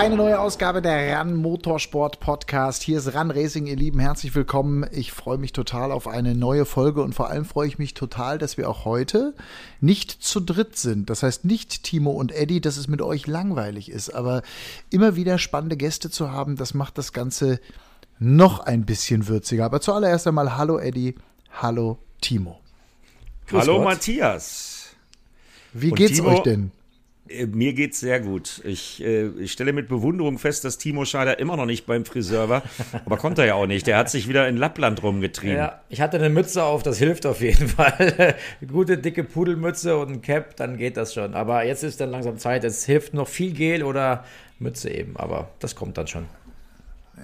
Eine neue Ausgabe der RAN Motorsport Podcast. Hier ist RAN Racing, ihr Lieben. Herzlich willkommen. Ich freue mich total auf eine neue Folge und vor allem freue ich mich total, dass wir auch heute nicht zu dritt sind. Das heißt nicht Timo und Eddie, dass es mit euch langweilig ist, aber immer wieder spannende Gäste zu haben, das macht das Ganze noch ein bisschen würziger. Aber zuallererst einmal hallo Eddie, hallo Timo. Grüß hallo Gott. Matthias. Wie und geht's Timo, euch denn? Äh, mir geht's sehr gut. Ich, äh, ich, stelle mit Bewunderung fest, dass Timo Scheider immer noch nicht beim Friseur war. Aber konnte er ja auch nicht. Der hat sich wieder in Lappland rumgetrieben. Ja, ich hatte eine Mütze auf, das hilft auf jeden Fall. Gute, dicke Pudelmütze und ein Cap, dann geht das schon. Aber jetzt ist dann langsam Zeit. Es hilft noch viel Gel oder Mütze eben. Aber das kommt dann schon.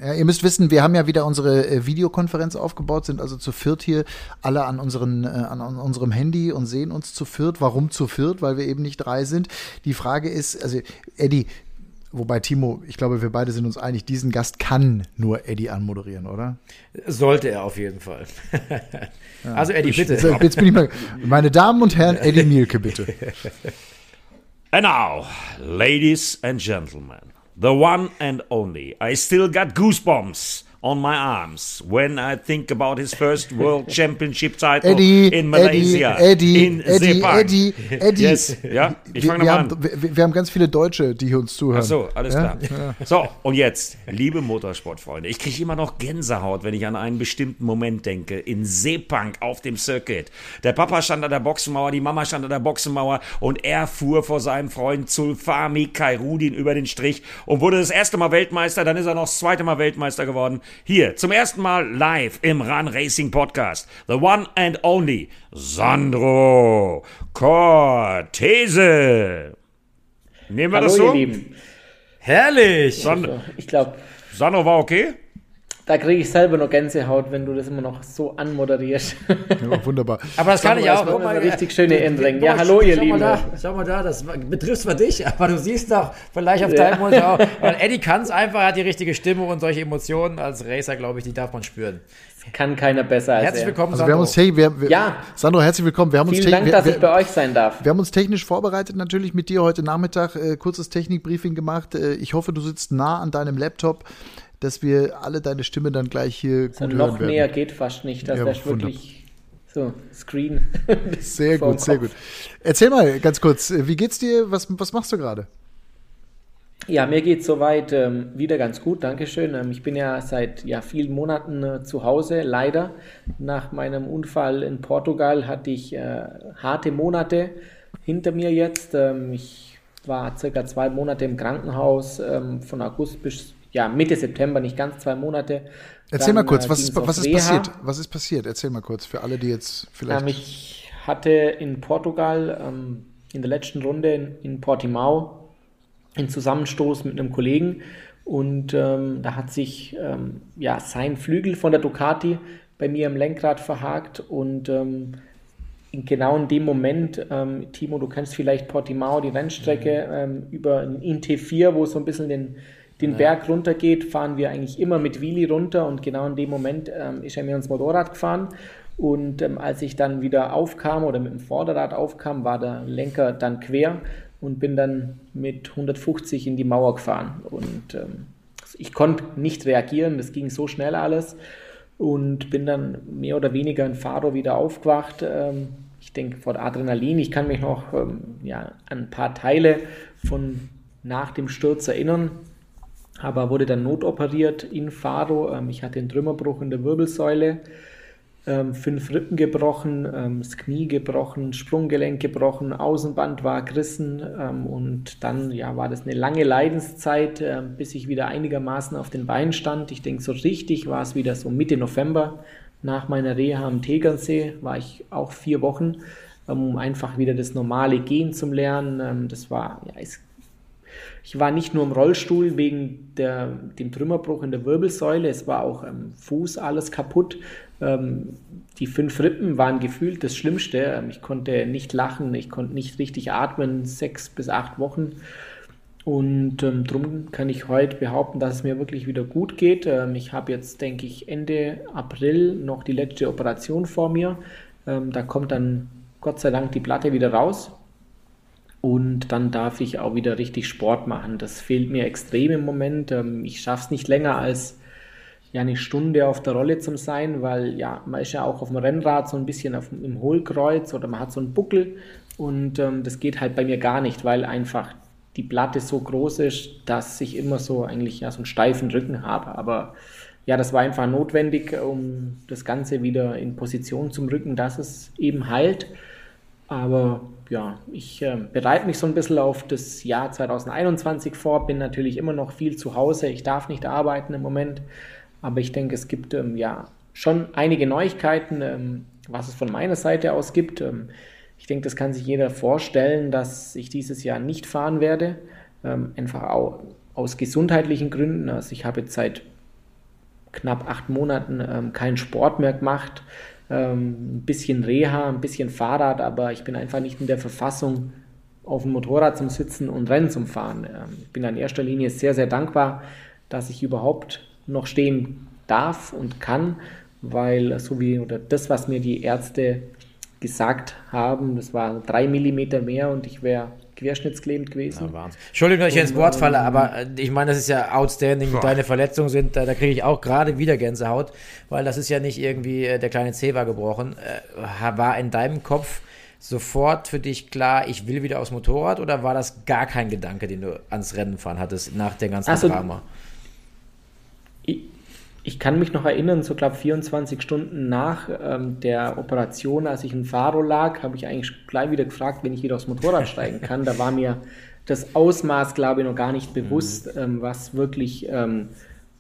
Ja, ihr müsst wissen, wir haben ja wieder unsere äh, Videokonferenz aufgebaut, sind also zu viert hier alle an, unseren, äh, an, an unserem Handy und sehen uns zu viert. Warum zu viert? Weil wir eben nicht drei sind. Die Frage ist, also Eddie, wobei Timo, ich glaube, wir beide sind uns einig, diesen Gast kann nur Eddie anmoderieren, oder? Sollte er auf jeden Fall. ja. Also Eddie, bitte. Jetzt bin ich mal, meine Damen und Herren, Eddie Mielke, bitte. And now, ladies and gentlemen. The one and only. I still got goosebumps on my arms when I think about his first World Championship title Eddie, in Malaysia. Eddie, in Eddie, Eddie, Eddie. Yes. Ja, ich fange nochmal an. Wir, wir, haben ganz viele Deutsche, die uns zuhören. Ach so, alles ja? klar. Ja. So, und jetzt, liebe Motorsportfreunde, ich kriege immer noch Gänsehaut, wenn ich an einen bestimmten Moment denke. In Sepang auf dem Circuit. Der Papa stand an der Boxenmauer, die Mama stand an der Boxenmauer und er fuhr vor seinem Freund Zulfami Kairudin über den Strich und wurde das erste Mal Weltmeister, dann ist er noch das zweite Mal Weltmeister geworden. Hier, zum ersten Mal live im Run Racing Podcast. The one and only Sandro Cortese. Nehmen wir Hallo, das so? Ihr Lieben. Herrlich. Sand ich glaube. Sandro war okay? Da kriege ich selber noch Gänsehaut, wenn du das immer noch so anmoderierst. Ja, wunderbar. Aber das kann ich auch. Guck mal, richtig schöne Endring. Ja, hallo, ihr Lieben. Mal da, schau mal da, das betrifft zwar dich, aber du siehst doch vielleicht auf deinem Monitor auch. Weil Eddie kann es einfach, hat die richtige Stimme und solche Emotionen als Racer, glaube ich, die darf man spüren. Kann keiner besser als Herzlich willkommen, also wir haben uns, hey, wir, wir, ja. Sandro, herzlich willkommen. Wir haben Vielen uns Dank, dass wir, ich bei euch sein darf. Wir haben uns technisch vorbereitet, natürlich mit dir heute Nachmittag, äh, kurzes Technikbriefing gemacht. Äh, ich hoffe, du sitzt nah an deinem Laptop dass wir alle deine Stimme dann gleich hier gut hören noch näher geht fast nicht. Das ja, wäre wirklich so Screen. sehr gut, sehr gut. Erzähl mal ganz kurz, wie geht's dir? Was, was machst du gerade? Ja, mir geht soweit ähm, wieder ganz gut, Dankeschön. Ähm, ich bin ja seit ja, vielen Monaten äh, zu Hause, leider. Nach meinem Unfall in Portugal hatte ich äh, harte Monate hinter mir jetzt. Ähm, ich war circa zwei Monate im Krankenhaus, ähm, von August bis ja, Mitte September, nicht ganz zwei Monate. Erzähl Dann, mal kurz, äh, was, ist, was ist passiert? Was ist passiert? Erzähl mal kurz für alle, die jetzt vielleicht. Ähm, ich hatte in Portugal ähm, in der letzten Runde in, in Portimao einen Zusammenstoß mit einem Kollegen und ähm, da hat sich ähm, ja, sein Flügel von der Ducati bei mir im Lenkrad verhakt und ähm, genau in dem Moment, ähm, Timo, du kennst vielleicht Portimao, die Rennstrecke, ähm, über ein INT4, wo es so ein bisschen den den ja. Berg runtergeht, fahren wir eigentlich immer mit Wheelie runter und genau in dem Moment ähm, ist er mir ins Motorrad gefahren. Und ähm, als ich dann wieder aufkam oder mit dem Vorderrad aufkam, war der Lenker dann quer und bin dann mit 150 in die Mauer gefahren. Und ähm, ich konnte nicht reagieren, das ging so schnell alles und bin dann mehr oder weniger in Faro wieder aufgewacht. Ähm, ich denke vor Adrenalin, ich kann mich noch ähm, ja, an ein paar Teile von nach dem Sturz erinnern aber wurde dann notoperiert in Faro. Ähm, ich hatte einen Trümmerbruch in der Wirbelsäule, ähm, fünf Rippen gebrochen, ähm, das Knie gebrochen, Sprunggelenk gebrochen, Außenband war gerissen und dann ja, war das eine lange Leidenszeit, bis ich wieder einigermaßen auf den Beinen stand. Ich denke, so richtig war es wieder so Mitte November. Nach meiner Reha am Tegernsee war ich auch vier Wochen, um einfach wieder das normale Gehen zu lernen. Das war, ja, es ich war nicht nur im Rollstuhl wegen der, dem Trümmerbruch in der Wirbelsäule, es war auch am Fuß alles kaputt. Ähm, die fünf Rippen waren gefühlt das Schlimmste. Ähm, ich konnte nicht lachen, ich konnte nicht richtig atmen, sechs bis acht Wochen. Und ähm, darum kann ich heute behaupten, dass es mir wirklich wieder gut geht. Ähm, ich habe jetzt, denke ich, Ende April noch die letzte Operation vor mir. Ähm, da kommt dann Gott sei Dank die Platte wieder raus. Und dann darf ich auch wieder richtig Sport machen. Das fehlt mir extrem im Moment. Ähm, ich schaffe es nicht länger als ja, eine Stunde auf der Rolle zu sein, weil ja, man ist ja auch auf dem Rennrad so ein bisschen auf, im Hohlkreuz oder man hat so einen Buckel und ähm, das geht halt bei mir gar nicht, weil einfach die Platte so groß ist, dass ich immer so eigentlich ja so einen steifen Rücken habe. Aber ja, das war einfach notwendig, um das Ganze wieder in Position zum Rücken, dass es eben heilt. Aber ja, ich äh, bereite mich so ein bisschen auf das Jahr 2021 vor, bin natürlich immer noch viel zu Hause. Ich darf nicht arbeiten im Moment, aber ich denke, es gibt ähm, ja schon einige Neuigkeiten, ähm, was es von meiner Seite aus gibt. Ähm, ich denke, das kann sich jeder vorstellen, dass ich dieses Jahr nicht fahren werde. Ähm, einfach auch aus gesundheitlichen Gründen. Also ich habe jetzt seit knapp acht Monaten ähm, keinen Sport mehr gemacht. Ähm, ein bisschen Reha, ein bisschen Fahrrad, aber ich bin einfach nicht in der Verfassung, auf dem Motorrad zum Sitzen und Rennen zum Fahren. Ähm, ich bin in erster Linie sehr, sehr dankbar, dass ich überhaupt noch stehen darf und kann, weil so wie oder das, was mir die Ärzte gesagt haben. Das war drei Millimeter mehr und ich wäre querschnittsgelähmt gewesen. Ja, Entschuldigung, dass ich ins Wort falle, aber äh, ich meine, das ist ja outstanding. Boah. Deine Verletzungen sind, da, da kriege ich auch gerade wieder Gänsehaut, weil das ist ja nicht irgendwie, äh, der kleine C war gebrochen. Äh, war in deinem Kopf sofort für dich klar, ich will wieder aufs Motorrad oder war das gar kein Gedanke, den du ans Rennen fahren hattest nach der ganzen also, Drama? Ich kann mich noch erinnern, so glaube 24 Stunden nach ähm, der Operation, als ich in Faro lag, habe ich eigentlich gleich wieder gefragt, wenn ich wieder aufs Motorrad steigen kann. Da war mir das Ausmaß, glaube ich, noch gar nicht bewusst, mhm. ähm, was wirklich ähm,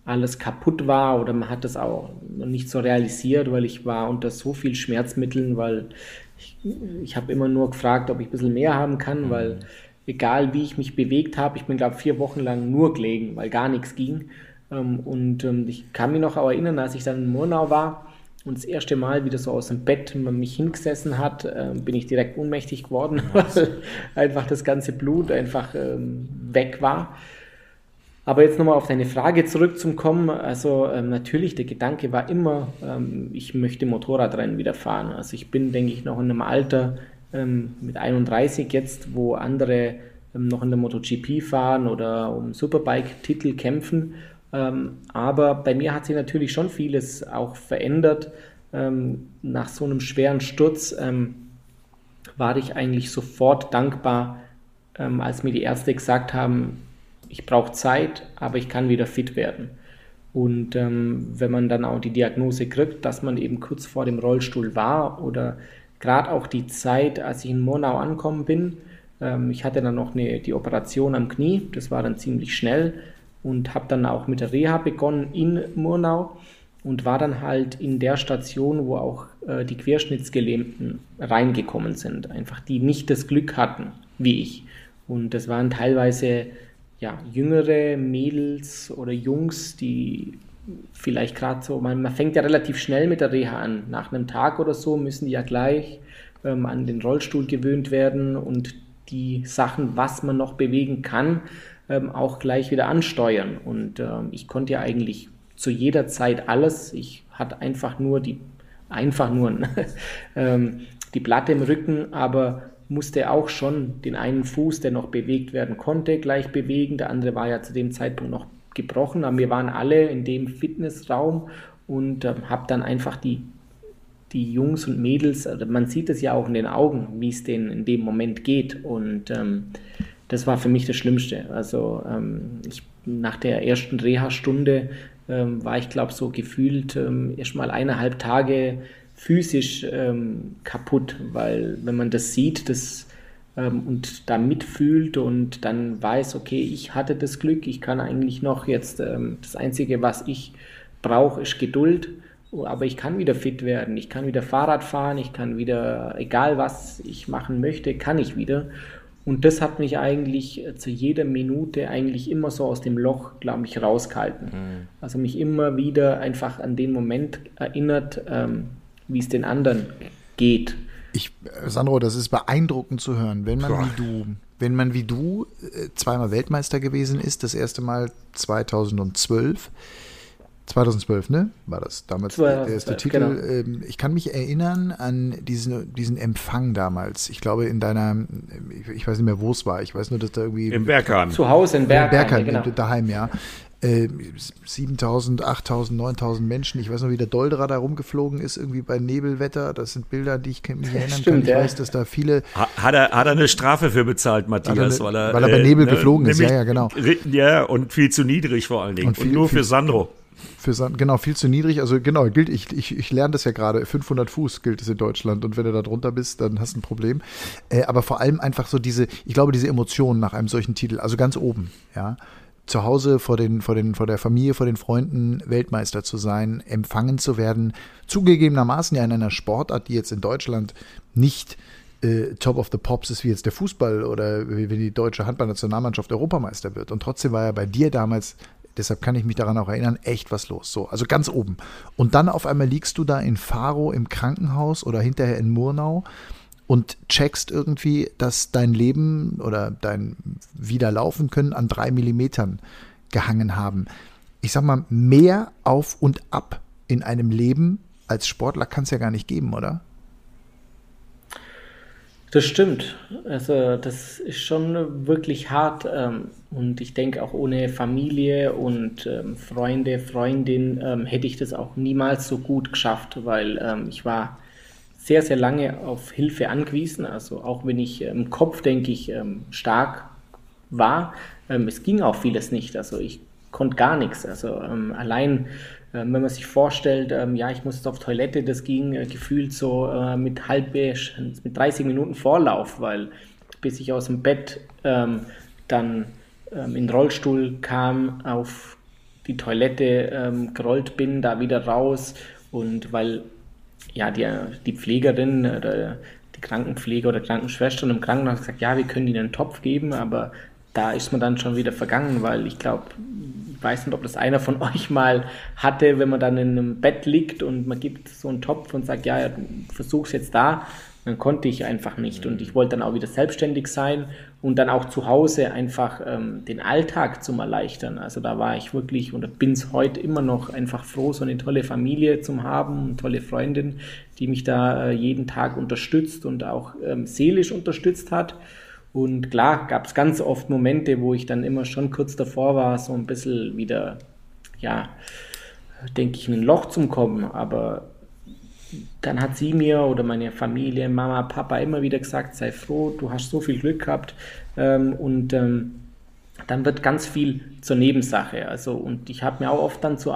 alles kaputt war oder man hat das auch noch nicht so realisiert, weil ich war unter so viel Schmerzmitteln, weil ich, ich habe immer nur gefragt, ob ich ein bisschen mehr haben kann, mhm. weil egal wie ich mich bewegt habe, ich bin glaube vier Wochen lang nur gelegen, weil gar nichts ging. Ähm, und ähm, ich kann mich noch erinnern, als ich dann in Murnau war und das erste Mal wieder so aus dem Bett man mich hingesessen hat, äh, bin ich direkt ohnmächtig geworden, weil einfach das ganze Blut einfach ähm, weg war. Aber jetzt nochmal auf deine Frage zurückzukommen. Also ähm, natürlich, der Gedanke war immer, ähm, ich möchte Motorradrennen wieder fahren. Also ich bin, denke ich, noch in einem Alter ähm, mit 31 jetzt, wo andere noch in der MotoGP fahren oder um Superbike-Titel kämpfen. Ähm, aber bei mir hat sich natürlich schon vieles auch verändert. Ähm, nach so einem schweren Sturz ähm, war ich eigentlich sofort dankbar, als mir die Ärzte gesagt haben, ich brauche Zeit, aber ich kann wieder fit werden. Und wenn man dann auch die Diagnose kriegt, dass man eben kurz vor dem Rollstuhl war oder gerade auch die Zeit, als ich in Monau angekommen bin, ich hatte dann noch eine, die Operation am Knie, das war dann ziemlich schnell und habe dann auch mit der Reha begonnen in Murnau und war dann halt in der Station, wo auch äh, die Querschnittsgelähmten reingekommen sind, einfach die nicht das Glück hatten wie ich. Und das waren teilweise ja, jüngere Mädels oder Jungs, die vielleicht gerade so, man, man, fängt ja relativ schnell mit der Reha an. Nach einem Tag oder so müssen die ja gleich ähm, an den Rollstuhl gewöhnt werden und die Sachen, was man noch bewegen kann, ähm, auch gleich wieder ansteuern. Und ähm, ich konnte ja eigentlich zu jeder Zeit alles. Ich hatte einfach nur die, einfach nur ähm, die Platte im Rücken, aber musste auch schon den einen Fuß, der noch bewegt werden konnte, gleich bewegen. Der andere war ja zu dem Zeitpunkt noch gebrochen, aber wir waren alle in dem Fitnessraum und äh, habe dann einfach die, die Jungs und Mädels, also man sieht es ja auch in den Augen, wie es denen in dem Moment geht. Und ähm, das war für mich das Schlimmste. Also ähm, ich, nach der ersten Reha-Stunde ähm, war ich, glaube so gefühlt ähm, erst mal eineinhalb Tage physisch ähm, kaputt, weil wenn man das sieht das, ähm, und da mitfühlt und dann weiß, okay, ich hatte das Glück, ich kann eigentlich noch jetzt, ähm, das Einzige, was ich brauche, ist Geduld aber ich kann wieder fit werden, ich kann wieder Fahrrad fahren, ich kann wieder, egal was ich machen möchte, kann ich wieder. Und das hat mich eigentlich äh, zu jeder Minute eigentlich immer so aus dem Loch, glaube ich, rausgehalten. Mhm. Also mich immer wieder einfach an den Moment erinnert, ähm, wie es den anderen geht. Ich, äh, Sandro, das ist beeindruckend zu hören, wenn man wie du wenn man wie du äh, zweimal Weltmeister gewesen ist, das erste Mal 2012. 2012, ne? War das damals 2012, der erste Titel. Genau. Ähm, ich kann mich erinnern an diesen, diesen Empfang damals. Ich glaube, in deiner, ich weiß nicht mehr, wo es war. Ich weiß nur, dass da irgendwie. Im Bergheim. Zu Hause in Bergheim. Bergheim, genau. daheim, ja. 7000, 8000, 9000 Menschen. Ich weiß noch, wie der Dolderer da rumgeflogen ist, irgendwie bei Nebelwetter. Das sind Bilder, die ich mich erinnern Stimmt, kann. Ich ja. weiß, dass da viele. Hat er, hat er eine Strafe für bezahlt, Matthias? Eine, weil, er, weil er bei Nebel äh, geflogen ist, ja, ja, genau. Ja, und viel zu niedrig vor allen Dingen. Und, viel, und nur viel, für Sandro. Für Sand, genau, viel zu niedrig. Also genau, gilt, ich, ich, ich lerne das ja gerade. 500 Fuß gilt es in Deutschland. Und wenn du da drunter bist, dann hast du ein Problem. Äh, aber vor allem einfach so diese, ich glaube, diese Emotionen nach einem solchen Titel, also ganz oben, ja zu Hause vor, den, vor, den, vor der Familie, vor den Freunden Weltmeister zu sein, empfangen zu werden. Zugegebenermaßen ja in einer Sportart, die jetzt in Deutschland nicht äh, Top of the Pops ist wie jetzt der Fußball oder wie, wie die deutsche Handballnationalmannschaft Europameister wird. Und trotzdem war ja bei dir damals, deshalb kann ich mich daran auch erinnern, echt was los. So, also ganz oben. Und dann auf einmal liegst du da in Faro im Krankenhaus oder hinterher in Murnau und checkst irgendwie, dass dein Leben oder dein Wiederlaufen können an drei Millimetern gehangen haben. Ich sag mal, mehr auf und ab in einem Leben als Sportler kann es ja gar nicht geben, oder? Das stimmt. Also das ist schon wirklich hart ähm, und ich denke auch ohne Familie und ähm, Freunde, Freundin ähm, hätte ich das auch niemals so gut geschafft, weil ich war sehr, sehr lange auf Hilfe angewiesen. Also auch wenn ich im Kopf, denke ich, stark war, es ging auch vieles nicht. Also ich konnte gar nichts. Also allein, wenn man sich vorstellt, ja, ich musste auf Toilette, das ging äh, gefühlt so äh, mit halb, mit 30 Minuten Vorlauf, weil bis ich aus dem Bett dann in den Rollstuhl kam, auf die Toilette gerollt bin, da wieder raus und weil ja, die, die Pflegerin oder die Krankenpfleger oder Krankenschwestern im Krankenhaus gesagt, ja, wir können ihnen einen Topf geben, aber da ist man dann schon wieder vergangen, weil ich glaube, weiß nicht, ob das einer von euch mal hatte, wenn man dann in einem Bett liegt und man gibt so einen Topf und sagt, ja, versuch's jetzt da dann konnte ich einfach nicht. Und ich wollte dann auch wieder selbstständig sein und dann auch zu Hause einfach ähm, den Alltag zum Erleichtern. Also da war ich wirklich und bin es heute immer noch einfach froh, so eine tolle Familie zu haben, eine tolle Freundin, die mich da äh, jeden Tag unterstützt und auch ähm, seelisch unterstützt hat. Und klar gab es ganz oft Momente, wo ich dann immer schon kurz davor war, so ein bisschen wieder, ja, denke ich, in ein Loch zu kommen. Aber dann hat sie mir oder meine Familie, Mama, Papa immer wieder gesagt, sei froh, du hast so viel Glück gehabt ähm, und ähm, dann wird ganz viel zur Nebensache. Also und ich habe mir auch oft dann zu,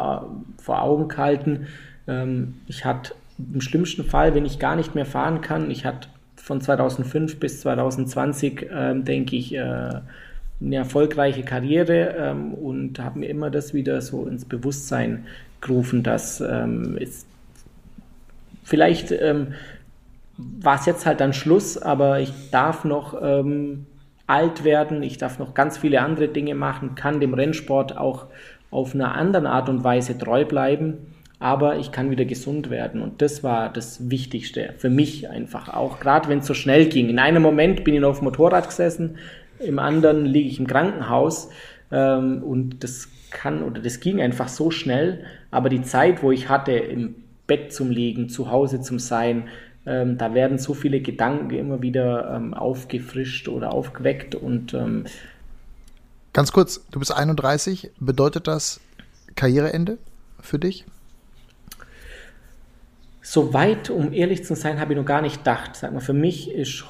vor Augen gehalten, ähm, ich hatte im schlimmsten Fall, wenn ich gar nicht mehr fahren kann, ich hatte von 2005 bis 2020, ähm, denke ich, äh, eine erfolgreiche Karriere ähm, und habe mir immer das wieder so ins Bewusstsein gerufen, dass ähm, es vielleicht ähm, war es jetzt halt dann Schluss, aber ich darf noch ähm, alt werden, ich darf noch ganz viele andere Dinge machen, kann dem Rennsport auch auf einer anderen Art und Weise treu bleiben, aber ich kann wieder gesund werden und das war das Wichtigste für mich einfach auch, gerade wenn es so schnell ging. In einem Moment bin ich noch auf dem Motorrad gesessen, im anderen liege ich im Krankenhaus ähm, und das kann oder das ging einfach so schnell, aber die Zeit, wo ich hatte im Bett zum Liegen, zu Hause zum Sein. Ähm, da werden so viele Gedanken immer wieder ähm, aufgefrischt oder aufgeweckt und ähm, Ganz kurz, du bist 31, bedeutet das Karriereende für dich? Soweit, um ehrlich zu sein, habe ich noch gar nicht gedacht. Sag mal, für mich ist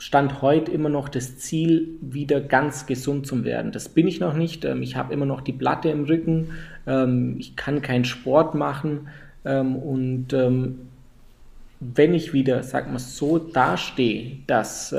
Stand heute immer noch das Ziel, wieder ganz gesund zu werden. Das bin ich noch nicht. Ähm, ich habe immer noch die Platte im Rücken. Ähm, ich kann keinen Sport machen. Ähm, und wenn ich wieder, sag mal, so dastehe, dass,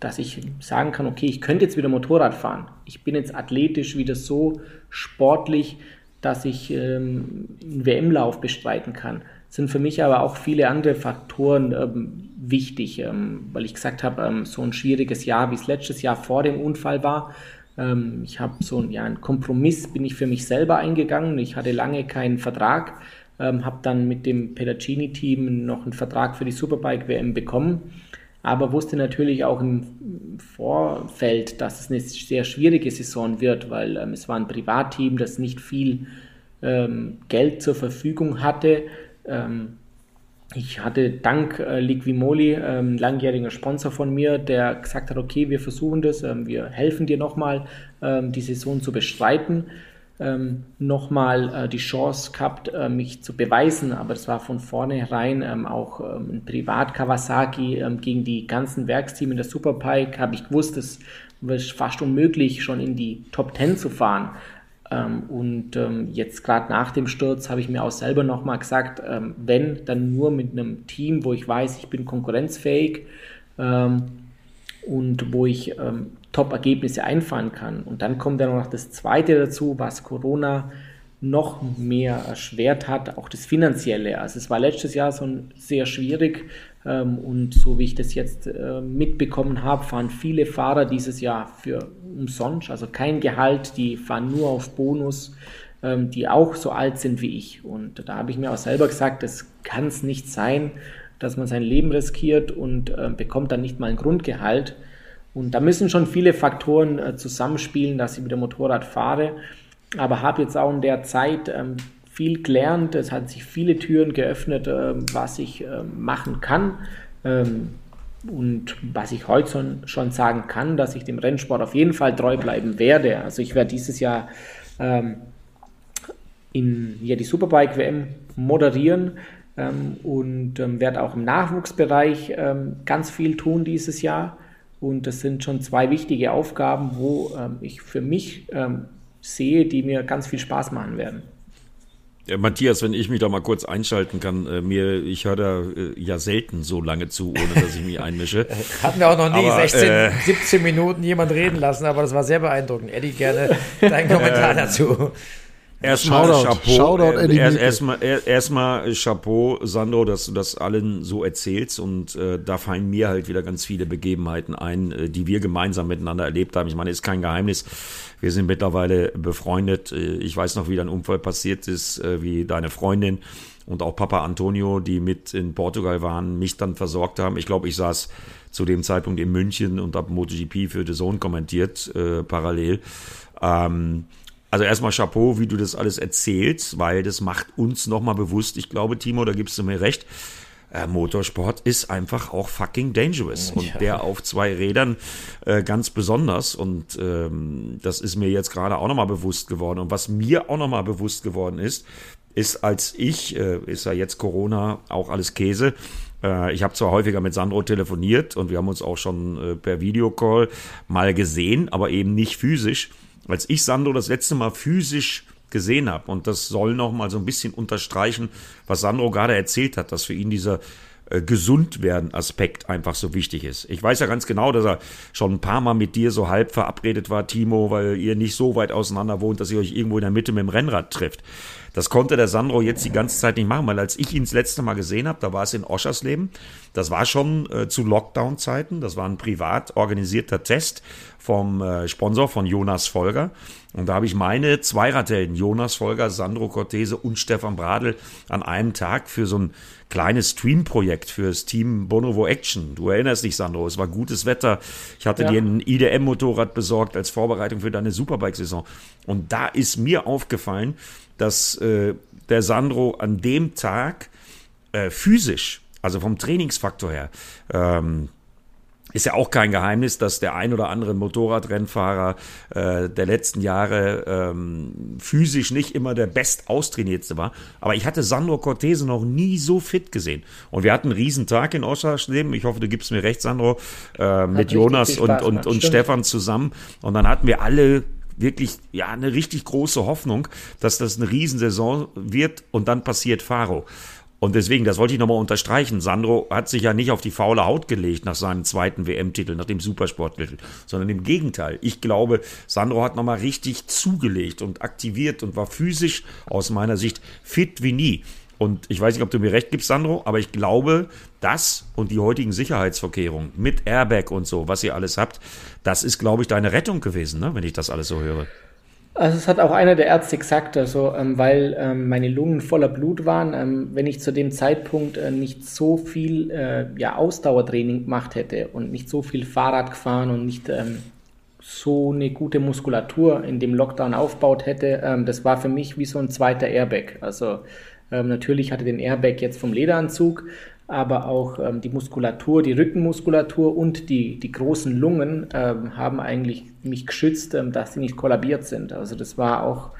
dass ich sagen kann, okay, ich könnte jetzt wieder Motorrad fahren. Ich bin jetzt athletisch wieder so sportlich, dass ich einen WM-Lauf bestreiten kann. Sind für mich aber auch viele andere Faktoren ähm, wichtig, ähm, weil ich gesagt habe, ähm, so ein schwieriges Jahr, wie es letztes Jahr vor dem Unfall war. Ähm, ich habe so ja, einen Kompromiss, bin ich für mich selber eingegangen. Ich hatte lange keinen Vertrag ähm, habe dann mit dem Pedacini-Team noch einen Vertrag für die Superbike-WM bekommen. aber wusste natürlich auch im Vorfeld, dass es eine sehr schwierige Saison wird, weil ähm, es war ein Privatteam, das nicht viel Geld zur Verfügung hatte. Ähm, ich hatte dank äh, Liquimoli, ähm, langjähriger Sponsor von mir, der gesagt hat, okay, wir versuchen das, ähm, wir helfen dir nochmal, ähm, die Saison zu bestreiten, ähm, nochmal äh, die Chance gehabt, äh, mich zu beweisen, aber das war von vornherein ähm, auch ähm, ein Privat-Kawasaki ähm, gegen die ganzen Werksteams in der Superbike, habe ich gewusst, es ist fast unmöglich, schon in die Top 10 zu fahren. Ähm, und ähm, jetzt gerade nach dem Sturz habe ich mir auch selber nochmal gesagt, ähm, wenn, dann nur mit einem Team, wo ich weiß, ich bin konkurrenzfähig und wo ich Top-Ergebnisse einfahren kann. Und dann kommt dann noch das Zweite dazu, was Corona noch mehr erschwert hat, auch das Finanzielle. Also es war letztes Jahr so sehr schwierig ähm, und so wie ich das jetzt äh, mitbekommen habe, fahren viele Fahrer dieses Jahr für umsonst, also kein Gehalt, die fahren nur auf Bonus, ähm, die auch so alt sind wie ich. Und da habe ich mir auch selber gesagt, das kann es nicht sein, dass man sein Leben riskiert und äh, bekommt dann nicht mal ein Grundgehalt. Und da müssen schon viele Faktoren äh, zusammenspielen, dass ich mit dem Motorrad fahre aber habe jetzt auch in der Zeit ähm, viel gelernt. Es hat sich viele Türen geöffnet, ähm, was ich ähm, machen kann. Ähm, und was ich heute schon, schon, sagen kann, dass ich dem Rennsport auf jeden Fall treu bleiben werde. Also ich werde dieses Jahr ähm, in ja, die Superbike WM moderieren ähm, und werde auch im Nachwuchsbereich ganz viel tun dieses Jahr. Und das sind schon zwei wichtige Aufgaben, wo ich für mich sehe, die mir ganz viel Spaß machen werden. Ja, Matthias, wenn ich mich da mal kurz einschalten kann, äh, mir, ich höre da äh, ja selten so lange zu, ohne dass ich mich einmische. Hatten wir auch noch nie aber, 16, äh, 17 Minuten jemand reden lassen, aber das war sehr beeindruckend. Eddie, gerne deinen Kommentar dazu. Erstmal Chapeau, Shoutout äh, erst, erstmal erstmal Chapeau, Sandro, dass du das allen so erzählst und äh, da fallen mir halt wieder ganz viele Begebenheiten ein, äh, die wir gemeinsam miteinander erlebt haben. Ich meine, ist kein Geheimnis. Wir sind mittlerweile befreundet. Äh, ich weiß noch, wie dein Unfall passiert ist, äh, wie deine Freundin und auch Papa Antonio, die mit in Portugal waren, mich dann versorgt haben. Ich glaube, ich saß zu dem Zeitpunkt in München und habe MotoGP für The Zone kommentiert, äh, parallel. Ähm, also erstmal Chapeau, wie du das alles erzählst, weil das macht uns nochmal bewusst, ich glaube, Timo, da gibst du mir recht, äh, Motorsport ist einfach auch fucking dangerous. Und ja. der auf zwei Rädern äh, ganz besonders. Und ähm, das ist mir jetzt gerade auch nochmal bewusst geworden. Und was mir auch nochmal bewusst geworden ist, ist, als ich, äh, ist ja jetzt Corona auch alles Käse, äh, ich habe zwar häufiger mit Sandro telefoniert und wir haben uns auch schon äh, per Videocall mal gesehen, aber eben nicht physisch als ich Sandro das letzte Mal physisch gesehen habe, und das soll noch mal so ein bisschen unterstreichen, was Sandro gerade erzählt hat, dass für ihn dieser äh, Gesundwerden Aspekt einfach so wichtig ist. Ich weiß ja ganz genau, dass er schon ein paar Mal mit dir so halb verabredet war, Timo, weil ihr nicht so weit auseinander wohnt, dass ihr euch irgendwo in der Mitte mit dem Rennrad trifft. Das konnte der Sandro jetzt die ganze Zeit nicht machen, weil als ich ihn das letzte Mal gesehen habe, da war es in Oschersleben. Das war schon äh, zu Lockdown-Zeiten. Das war ein privat organisierter Test vom äh, Sponsor von Jonas Folger. Und da habe ich meine Zweiradhelden, Jonas Folger, Sandro Cortese und Stefan Bradl, an einem Tag für so ein kleines Stream-Projekt fürs Team Bonovo Action. Du erinnerst dich, Sandro, es war gutes Wetter. Ich hatte ja. dir ein IDM-Motorrad besorgt als Vorbereitung für deine Superbike-Saison. Und da ist mir aufgefallen, dass äh, der Sandro an dem Tag äh, physisch, also vom Trainingsfaktor her, ähm, ist ja auch kein Geheimnis, dass der ein oder andere Motorradrennfahrer äh, der letzten Jahre ähm, physisch nicht immer der best austrainiertste war. Aber ich hatte Sandro Cortese noch nie so fit gesehen. Und wir hatten einen Riesentag in Oschersleben. Ich hoffe, du gibst mir recht, Sandro, äh, mit Jonas und, und, und Stefan zusammen. Und dann hatten wir alle wirklich ja eine richtig große Hoffnung, dass das eine Riesensaison wird und dann passiert Faro. Und deswegen, das wollte ich nochmal unterstreichen. Sandro hat sich ja nicht auf die faule Haut gelegt nach seinem zweiten WM-Titel, nach dem Supersporttitel, sondern im Gegenteil. Ich glaube, Sandro hat nochmal richtig zugelegt und aktiviert und war physisch aus meiner Sicht fit wie nie. Und ich weiß nicht, ob du mir recht gibst, Sandro, aber ich glaube, das und die heutigen Sicherheitsvorkehrungen mit Airbag und so, was ihr alles habt, das ist, glaube ich, deine Rettung gewesen, ne? wenn ich das alles so höre. Also es hat auch einer der Ärzte gesagt, also ähm, weil ähm, meine Lungen voller Blut waren, ähm, wenn ich zu dem Zeitpunkt äh, nicht so viel äh, ja, Ausdauertraining gemacht hätte und nicht so viel Fahrrad gefahren und nicht ähm, so eine gute Muskulatur in dem Lockdown aufbaut hätte, ähm, das war für mich wie so ein zweiter Airbag. Also ähm, natürlich hatte den Airbag jetzt vom Lederanzug, aber auch ähm, die Muskulatur, die Rückenmuskulatur und die, die großen Lungen ähm, haben eigentlich mich geschützt, ähm, dass sie nicht kollabiert sind. Also das war auch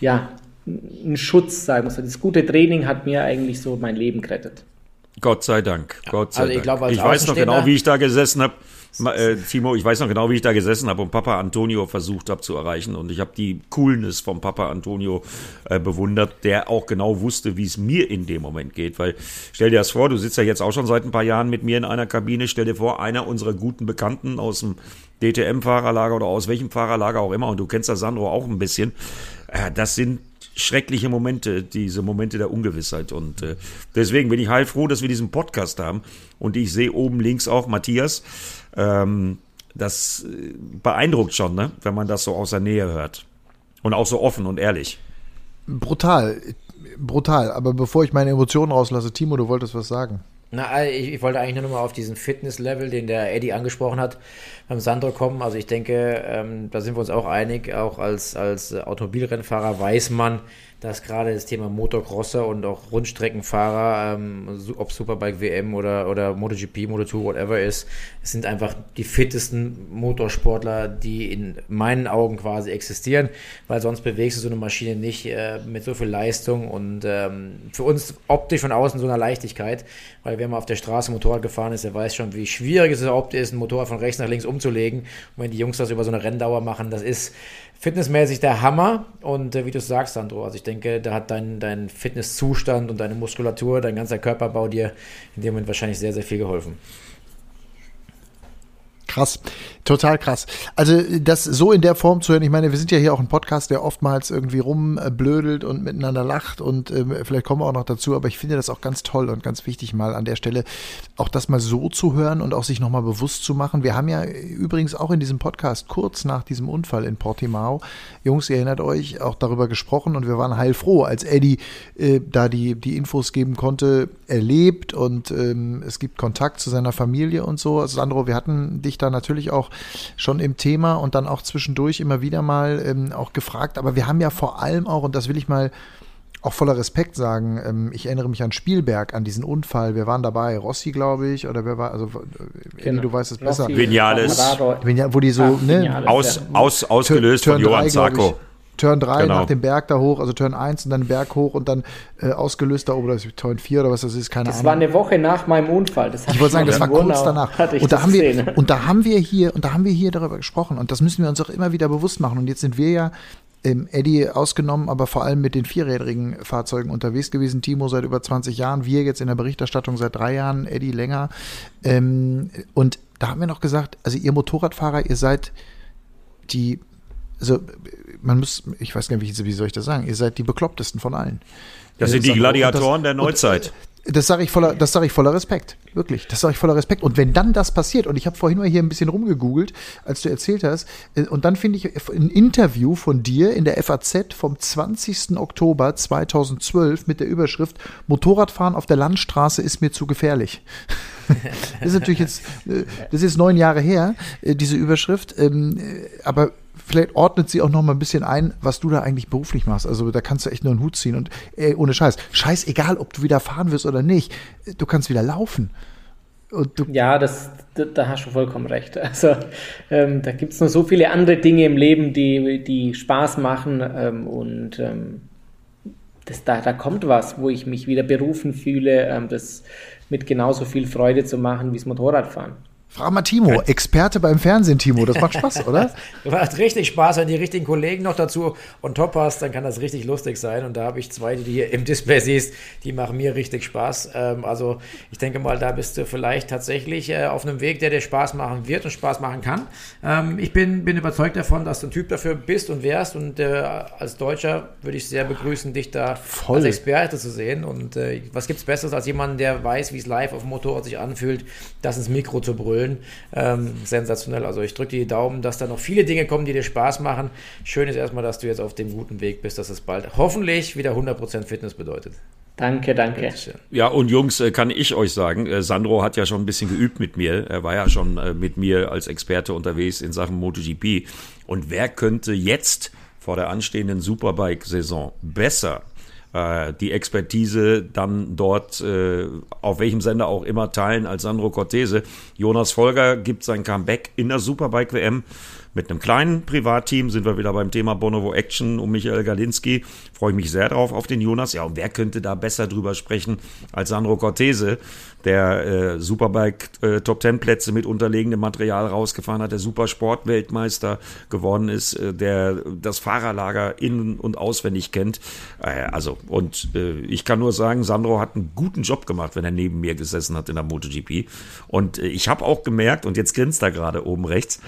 ja ein Schutz, sagen wir Das gute Training hat mir eigentlich so mein Leben gerettet. Gott sei Dank, Gott sei Also ich Dank. ich weiß noch genau, wie ich da gesessen habe. Äh, Timo, ich weiß noch genau, wie ich da gesessen habe und Papa Antonio versucht habe zu erreichen. Und ich habe die Coolness vom Papa Antonio äh, bewundert, der auch genau wusste, wie es mir in dem Moment geht. Weil stell dir das vor, du sitzt ja jetzt auch schon seit ein paar Jahren mit mir in einer Kabine. Stell dir vor, einer unserer guten Bekannten aus dem DTM-Fahrerlager oder aus welchem Fahrerlager auch immer, und du kennst das Sandro auch ein bisschen, äh, das sind schreckliche Momente, diese Momente der Ungewissheit. Und äh, deswegen bin ich heilfroh, dass wir diesen Podcast haben. Und ich sehe oben links auch Matthias. Ähm, das äh, beeindruckt schon, ne? wenn man das so aus der Nähe hört. Und auch so offen und ehrlich. Brutal, brutal. Aber bevor ich meine Emotionen rauslasse, Timo, du wolltest was sagen. Na, ich, ich wollte eigentlich nur noch mal auf diesen Fitness-Level, den der Eddie angesprochen hat, beim Sandro kommen. Also ich denke, ähm, da sind wir uns auch einig, auch als, als Automobilrennfahrer weiß man, dass gerade das Thema Motocrosser und auch Rundstreckenfahrer, ähm, ob Superbike WM oder, oder MotoGP, Moto2, whatever ist, sind einfach die fittesten Motorsportler, die in meinen Augen quasi existieren, weil sonst bewegst du so eine Maschine nicht äh, mit so viel Leistung und ähm, für uns optisch von außen so einer Leichtigkeit, weil wer mal auf der Straße Motorrad gefahren ist, der weiß schon, wie schwierig es überhaupt ist, ein Motorrad von rechts nach links umzulegen. Und wenn die Jungs das über so eine Renndauer machen, das ist fitnessmäßig der Hammer. Und äh, wie du sagst, Sandro, also ich denke, da hat dein, dein Fitnesszustand und deine Muskulatur, dein ganzer Körperbau dir in dem Moment wahrscheinlich sehr, sehr viel geholfen. Krass, total krass. Also das so in der Form zu hören, ich meine, wir sind ja hier auch ein Podcast, der oftmals irgendwie rumblödelt und miteinander lacht und ähm, vielleicht kommen wir auch noch dazu, aber ich finde das auch ganz toll und ganz wichtig mal an der Stelle auch das mal so zu hören und auch sich nochmal bewusst zu machen. Wir haben ja übrigens auch in diesem Podcast kurz nach diesem Unfall in Portimao, Jungs, ihr erinnert euch, auch darüber gesprochen und wir waren heilfroh, als Eddie äh, da die, die Infos geben konnte, er lebt und ähm, es gibt Kontakt zu seiner Familie und so. Also Sandro, wir hatten dich da natürlich auch schon im Thema und dann auch zwischendurch immer wieder mal ähm, auch gefragt, aber wir haben ja vor allem auch, und das will ich mal auch voller Respekt sagen, ähm, ich erinnere mich an Spielberg, an diesen Unfall, wir waren dabei, Rossi, glaube ich, oder wer war, also äh, Eddie, du weißt es besser. Vinales. Wo die so, Ach, ne, Aus, aus, ausgelöst von Johann drei, glaub Zarko. ich. Turn 3 Genau. nach dem Berg da hoch, also Turn 1 und dann Berg hoch und dann äh, ausgelöst da oben, das ist Turn 4 oder was das ist, keine Das Ahnung. war eine Woche nach meinem Unfall. Das Ich wollte sagen, das war kurz danach. Und da das haben gesehen. wir und da haben wir hier und da haben wir hier darüber gesprochen und das müssen wir uns auch immer wieder bewusst machen. Und jetzt sind wir ja ähm, Eddie ausgenommen, aber vor allem mit den vierrädrigen Fahrzeugen unterwegs gewesen. Timo seit über 20 Jahren, wir jetzt in der Berichterstattung seit drei Jahren, Eddie länger. Ähm, und da haben wir noch gesagt, also ihr Motorradfahrer, ihr seid die, also man muss, ich weiß gar nicht, wie, soll ich das sagen, ihr seid die beklopptesten von allen. Das Äh, sind die Sandro. Und Gladiatoren der und, Neuzeit. äh, Das sage ich voller, das sage ich voller Respekt, wirklich. Das sage ich voller Respekt. Und wenn dann das passiert, und ich habe vorhin mal hier ein bisschen rumgegoogelt, als du erzählt hast, äh, und dann finde ich ein Interview von dir in der FAZ vom 20. Oktober 2012 mit der Überschrift Motorradfahren auf der Landstraße ist mir zu gefährlich. Das ist natürlich jetzt, äh, das ist neun Jahre her, äh, diese Überschrift, ähm, äh, aber vielleicht ordnet sie auch noch mal ein bisschen ein, was du da eigentlich beruflich machst. Also da kannst du echt nur einen Hut ziehen und ey, ohne Scheiß. Scheiß egal, ob du wieder fahren wirst oder nicht, du kannst wieder laufen. Ja, das, da, da hast du vollkommen recht. Also ähm, da gibt es noch so viele andere Dinge im Leben, die, die Spaß machen ähm, und ähm, das, da, da kommt was, wo ich mich wieder berufen fühle, ähm, das mit genauso viel Freude zu machen wie das Motorradfahren. Frag mal Timo, Experte beim Fernsehen, Timo, das macht Spaß, oder? Macht richtig Spaß, wenn die richtigen Kollegen noch dazu on top hast, dann kann das richtig lustig sein. Und da habe ich zwei, die du hier im Display siehst, die machen mir richtig Spaß. Ähm, also ich denke mal, da bist du vielleicht tatsächlich äh, auf einem Weg, der dir Spaß machen wird und Spaß machen kann. Ähm, ich bin, bin überzeugt davon, dass du ein Typ dafür bist und wärst. Und äh, als Deutscher würde ich sehr begrüßen, dich da Voll. als Experte zu sehen. Und äh, was gibt's Besseres als jemanden, der weiß, wie es live auf dem Motorrad sich anfühlt, das ins Mikro zu brüllen brüllen. Ähm, sensationell. Also ich drücke die Daumen, dass da noch viele Dinge kommen, die dir Spaß machen. Schön ist erstmal, dass du jetzt auf dem guten Weg bist, dass es bald hoffentlich wieder 100% Fitness bedeutet. Danke, danke. Ja, und Jungs, äh, kann ich euch sagen, äh, Sandro hat ja schon ein bisschen geübt mit mir. Er war ja schon äh, mit mir als Experte unterwegs in Sachen MotoGP. Und wer könnte jetzt vor der anstehenden Superbike-Saison besser die Expertise dann dort auf welchem Sender auch immer teilen als Sandro Cortese. Jonas Folger gibt sein Comeback in der Superbike WM mit einem kleinen Privatteam sind wir wieder beim Thema Bonovo Action um Michael Galinski. Freue ich mich sehr drauf auf den Jonas. Ja, und wer könnte da besser drüber sprechen als Sandro Cortese, der äh, Superbike äh, Top Ten Plätze mit unterlegendem Material rausgefahren hat, der Supersport-Weltmeister geworden ist, äh, der das Fahrerlager in- und auswendig kennt. Äh, also, und äh, ich kann nur sagen, Sandro hat einen guten Job gemacht, wenn er neben mir gesessen hat in der MotoGP. Und äh, ich habe auch gemerkt, und jetzt grinst er gerade oben rechts,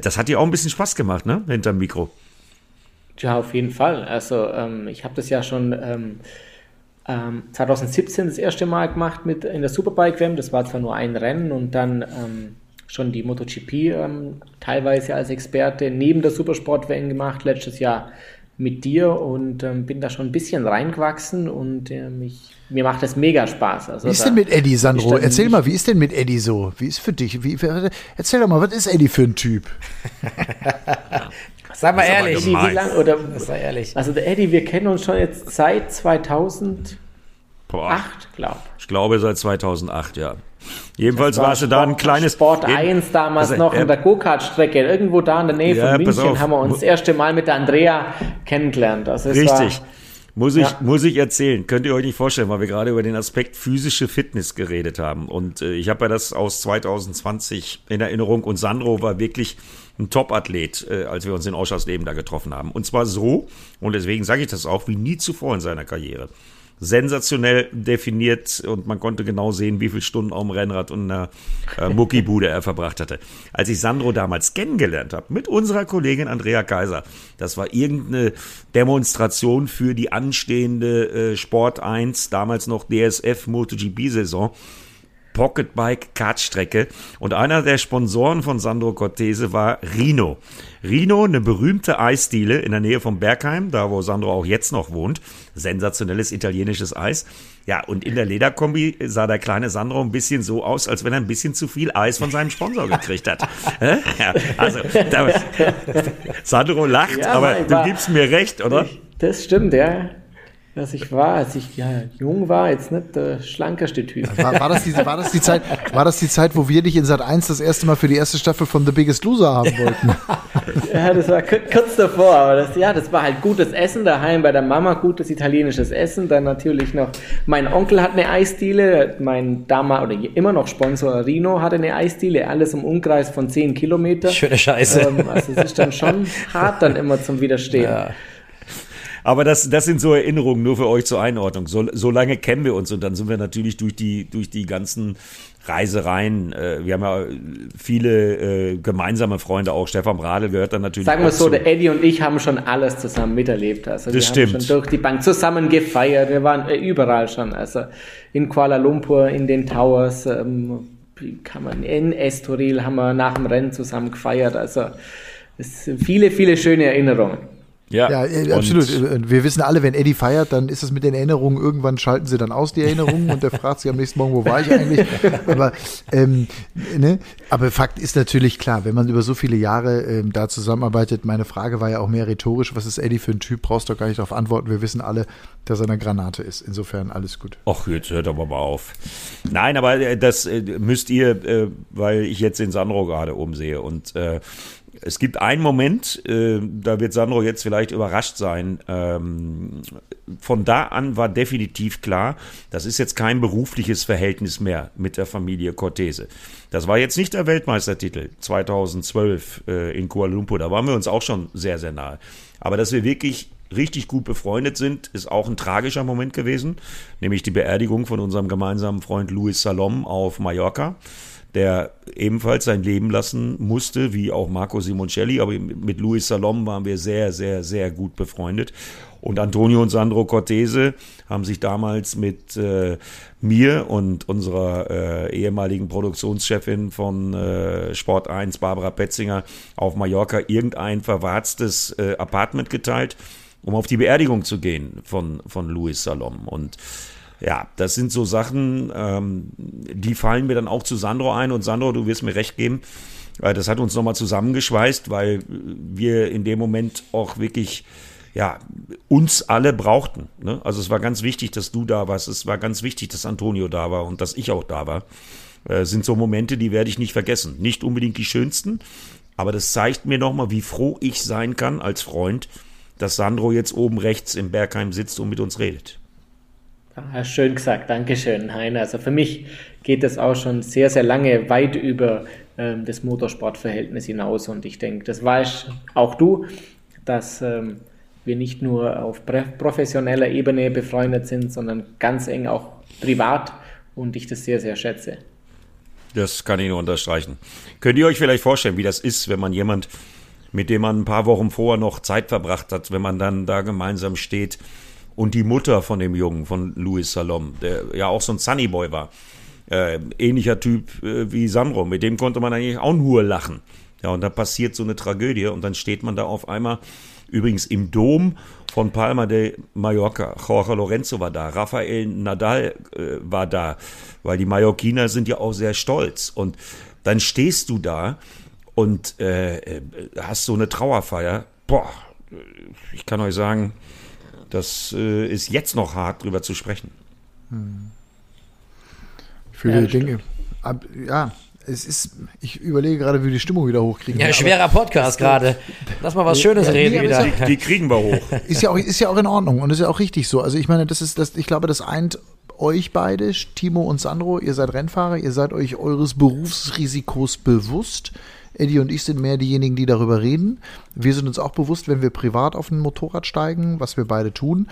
das hat dir auch ein bisschen Spaß gemacht, ne? Hinterm Mikro. Ja, auf jeden Fall. Also ähm, ich habe das ja schon ähm, ähm, 2017 das erste Mal gemacht mit in der Superbike WM. Das war zwar nur ein Rennen und dann ähm, schon die MotoGP ähm, teilweise als Experte neben der Supersport WM gemacht. Letztes Jahr mit dir und ähm, bin da schon ein bisschen reingewachsen und ähm, ich, mir macht das mega Spaß. Also wie ist denn mit Eddie, Sandro? Erzähl mal, wie ist denn mit Eddie so? Wie ist für dich? Wie, erzähl doch mal, was ist Eddie für ein Typ? Sag mal ehrlich. Eddie, wie lang, oder, Sei ehrlich. Also der Eddie, wir kennen uns schon jetzt seit 2008, glaube ich. Ich glaube seit 2008, ja. Jedenfalls war, warst du da ein kleines. Sport 1 damals also, noch in der Go-Kart-Strecke. Irgendwo da in der Nähe ja, von München haben wir uns das erste Mal mit der Andrea kennengelernt. Also Richtig. War, muss ich, ja. muss ich erzählen. Könnt ihr euch nicht vorstellen, weil wir gerade über den Aspekt physische Fitness geredet haben. Und äh, ich habe ja das aus 2020 in Erinnerung. Und Sandro war wirklich ein Top-Athlet, äh, als wir uns in Oschersleben da getroffen haben. Und zwar so, und deswegen sage ich das auch, wie nie zuvor in seiner Karriere sensationell definiert und man konnte genau sehen, wie viele Stunden auf dem Rennrad und einer äh, Muckibude er verbracht hatte. Als ich Sandro damals kennengelernt habe, mit unserer Kollegin Andrea Kaiser, das war irgendeine Demonstration für die anstehende äh, Sport 1, damals noch DSF MotoGP-Saison. Pocketbike Kartstrecke und einer der Sponsoren von Sandro Cortese war Rino. Rino, eine berühmte Eisdiele in der Nähe von Bergheim, da wo Sandro auch jetzt noch wohnt. Sensationelles italienisches Eis. Ja, und in der Lederkombi sah der kleine Sandro ein bisschen so aus, als wenn er ein bisschen zu viel Eis von seinem Sponsor gekriegt hat. ja, also, da, Sandro lacht, ja, aber du gibst mir recht, oder? Ich, das stimmt, ja dass ich war, als ich ja, jung war, jetzt nicht der schlankeste Typ. War, war, das die, war, das die Zeit, war das die Zeit, wo wir dich in Sat 1 das erste Mal für die erste Staffel von The Biggest Loser haben wollten? ja, das war kurz davor, aber das, ja, das war halt gutes Essen daheim bei der Mama, gutes italienisches Essen. Dann natürlich noch, mein Onkel hat eine Eisdiele, mein damals oder immer noch Sponsor Rino hatte eine Eisdiele, alles im Umkreis von 10 Kilometer. Schöne Scheiße. Ähm, also es ist dann schon hart dann immer zum Widerstehen. Ja. Aber das, das sind so Erinnerungen nur für euch zur Einordnung. So, so lange kennen wir uns und dann sind wir natürlich durch die, durch die ganzen Reisereien. Äh, wir haben ja viele äh, gemeinsame Freunde auch. Stefan Bradl gehört dann natürlich. Sagen wir so, der Eddie und ich haben schon alles zusammen miterlebt. Also das wir stimmt. haben schon durch die Bank zusammen gefeiert. Wir waren äh, überall schon. Also in Kuala Lumpur, in den Towers, ähm, kann man in Estoril haben wir nach dem Rennen zusammen gefeiert. Also es sind viele, viele schöne Erinnerungen. Ja, ja äh, absolut. Äh, wir wissen alle, wenn Eddie feiert, dann ist es mit den Erinnerungen, irgendwann schalten sie dann aus, die Erinnerungen, und der fragt sich am nächsten Morgen, wo war ich eigentlich? Aber, ähm, ne? Aber Fakt ist natürlich klar, wenn man über so viele Jahre ähm, da zusammenarbeitet, meine Frage war ja auch mehr rhetorisch, was ist Eddie für ein Typ, brauchst du gar nicht darauf antworten. Wir wissen alle, dass er eine Granate ist. Insofern alles gut. Ach, jetzt hört aber mal auf. Nein, aber äh, das müsst ihr, weil ich jetzt den Sandro gerade umsehe und äh, es gibt einen Moment, äh, da wird Sandro jetzt vielleicht überrascht sein. Ähm, von da an war definitiv klar, das ist jetzt kein berufliches Verhältnis mehr mit der Familie Cortese. Das war jetzt nicht der Weltmeistertitel 2012 äh, in Kuala Lumpur, da waren wir uns auch schon sehr, sehr nahe. Aber dass wir wirklich richtig gut befreundet sind, ist auch ein tragischer Moment gewesen, nämlich die Beerdigung von unserem gemeinsamen Freund Luis Salom auf Mallorca der ebenfalls sein Leben lassen musste, wie auch Marco Simoncelli. Aber mit Luis Salom waren wir sehr, sehr, sehr gut befreundet. Und Antonio und Sandro Cortese haben sich damals mit äh, mir und unserer äh, ehemaligen Produktionschefin von äh, Sport 1, Barbara Petzinger, auf Mallorca irgendein verwarztes äh, Apartment geteilt, um auf die Beerdigung zu gehen von, von Luis Salom. Und ja, das sind so Sachen, ähm, die fallen mir dann auch zu Sandro ein. Und Sandro, du wirst mir recht geben, äh, das hat uns nochmal zusammengeschweißt, weil wir in dem Moment auch wirklich ja, uns alle brauchten. Ne? Also es war ganz wichtig, dass du da warst. Es war ganz wichtig, dass Antonio da war und dass ich auch da war. Äh, sind so Momente, die werde ich nicht vergessen. Nicht unbedingt die schönsten, aber das zeigt mir nochmal, wie froh ich sein kann als Freund, dass Sandro jetzt oben rechts im Bergheim sitzt und mit uns redet. Ja, schön gesagt, Dankeschön, Heiner. Also für mich geht das auch schon sehr, sehr lange weit über ähm, das Motorsportverhältnis hinaus und ich denke, das weißt auch du, dass ähm, wir nicht nur auf professioneller Ebene befreundet sind, sondern ganz eng auch privat und ich das sehr, sehr schätze. Das kann ich nur unterstreichen. Könnt ihr euch vielleicht vorstellen, wie das ist, wenn man jemand, mit dem man ein paar Wochen vorher noch Zeit verbracht hat, wenn man dann da gemeinsam steht, und die Mutter von dem Jungen, von Louis Salom, der ja auch so ein Sunnyboy war. Äh, ähnlicher Typ äh, wie Sandro, mit dem konnte man eigentlich auch nur lachen. Ja, und da passiert so eine Tragödie und dann steht man da auf einmal, übrigens im Dom von Palma de Mallorca. Jorge Lorenzo war da, Rafael Nadal äh, war da, weil die Mallorquiner sind ja auch sehr stolz. Und dann stehst du da und äh, äh hast so eine Trauerfeier. Boah, ich kann euch sagen, das äh, ist jetzt noch hart, drüber zu sprechen. Hm. Viele ja, Dinge. Ab, ja, es ist, ich überlege gerade, wie wir die Stimmung wieder hochkriegen. Ja, schwerer Podcast gerade. Lass mal was Schönes ja, reden wieder. Die, die, kriegen wir hoch. Ist ja, auch, ist ja auch in Ordnung und ist ja auch richtig so. Also ich meine, das ist, das, ich glaube, das eint euch beide, Timo und Sandro, ihr seid Rennfahrer, ihr seid euch eures Berufsrisikos bewusst. Eddie und ich sind mehr diejenigen, die darüber reden. Wir sind uns auch bewusst, wenn wir privat auf ein Motorrad steigen, was wir beide tun.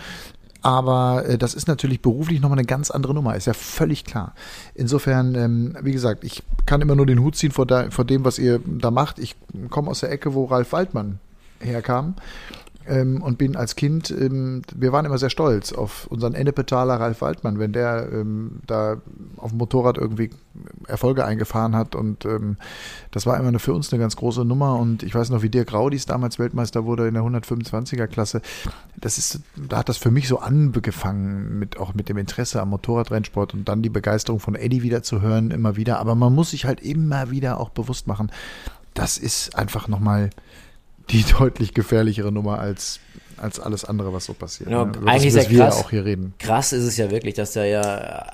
Aber äh, das ist natürlich beruflich nochmal eine ganz andere Nummer, ist ja völlig klar. Insofern, ähm, wie gesagt, ich kann immer nur den Hut ziehen vor, da, vor dem, was ihr da macht. Ich komme aus der Ecke, wo Ralf Waldmann herkam ähm, und bin als Kind, ähm, wir waren immer sehr stolz auf unseren Ennepetaler Ralf Waldmann, wenn der ähm, da auf dem Motorrad irgendwie Erfolge eingefahren hat und ähm, das war immer eine, für uns eine ganz große Nummer und ich weiß noch, wie Dirk Raudis damals Weltmeister wurde in der 125er Klasse. Das ist, da hat das für mich so angefangen mit auch mit dem Interesse am Motorradrennsport und dann die Begeisterung von Eddie wieder zu hören, immer wieder. Aber man muss sich halt immer wieder auch bewusst machen, das ist einfach nochmal die deutlich gefährlichere Nummer als als alles andere, was so passiert. Genau, ne? eigentlich ist ja krass. auch hier reden. Krass ist es ja wirklich, dass da ja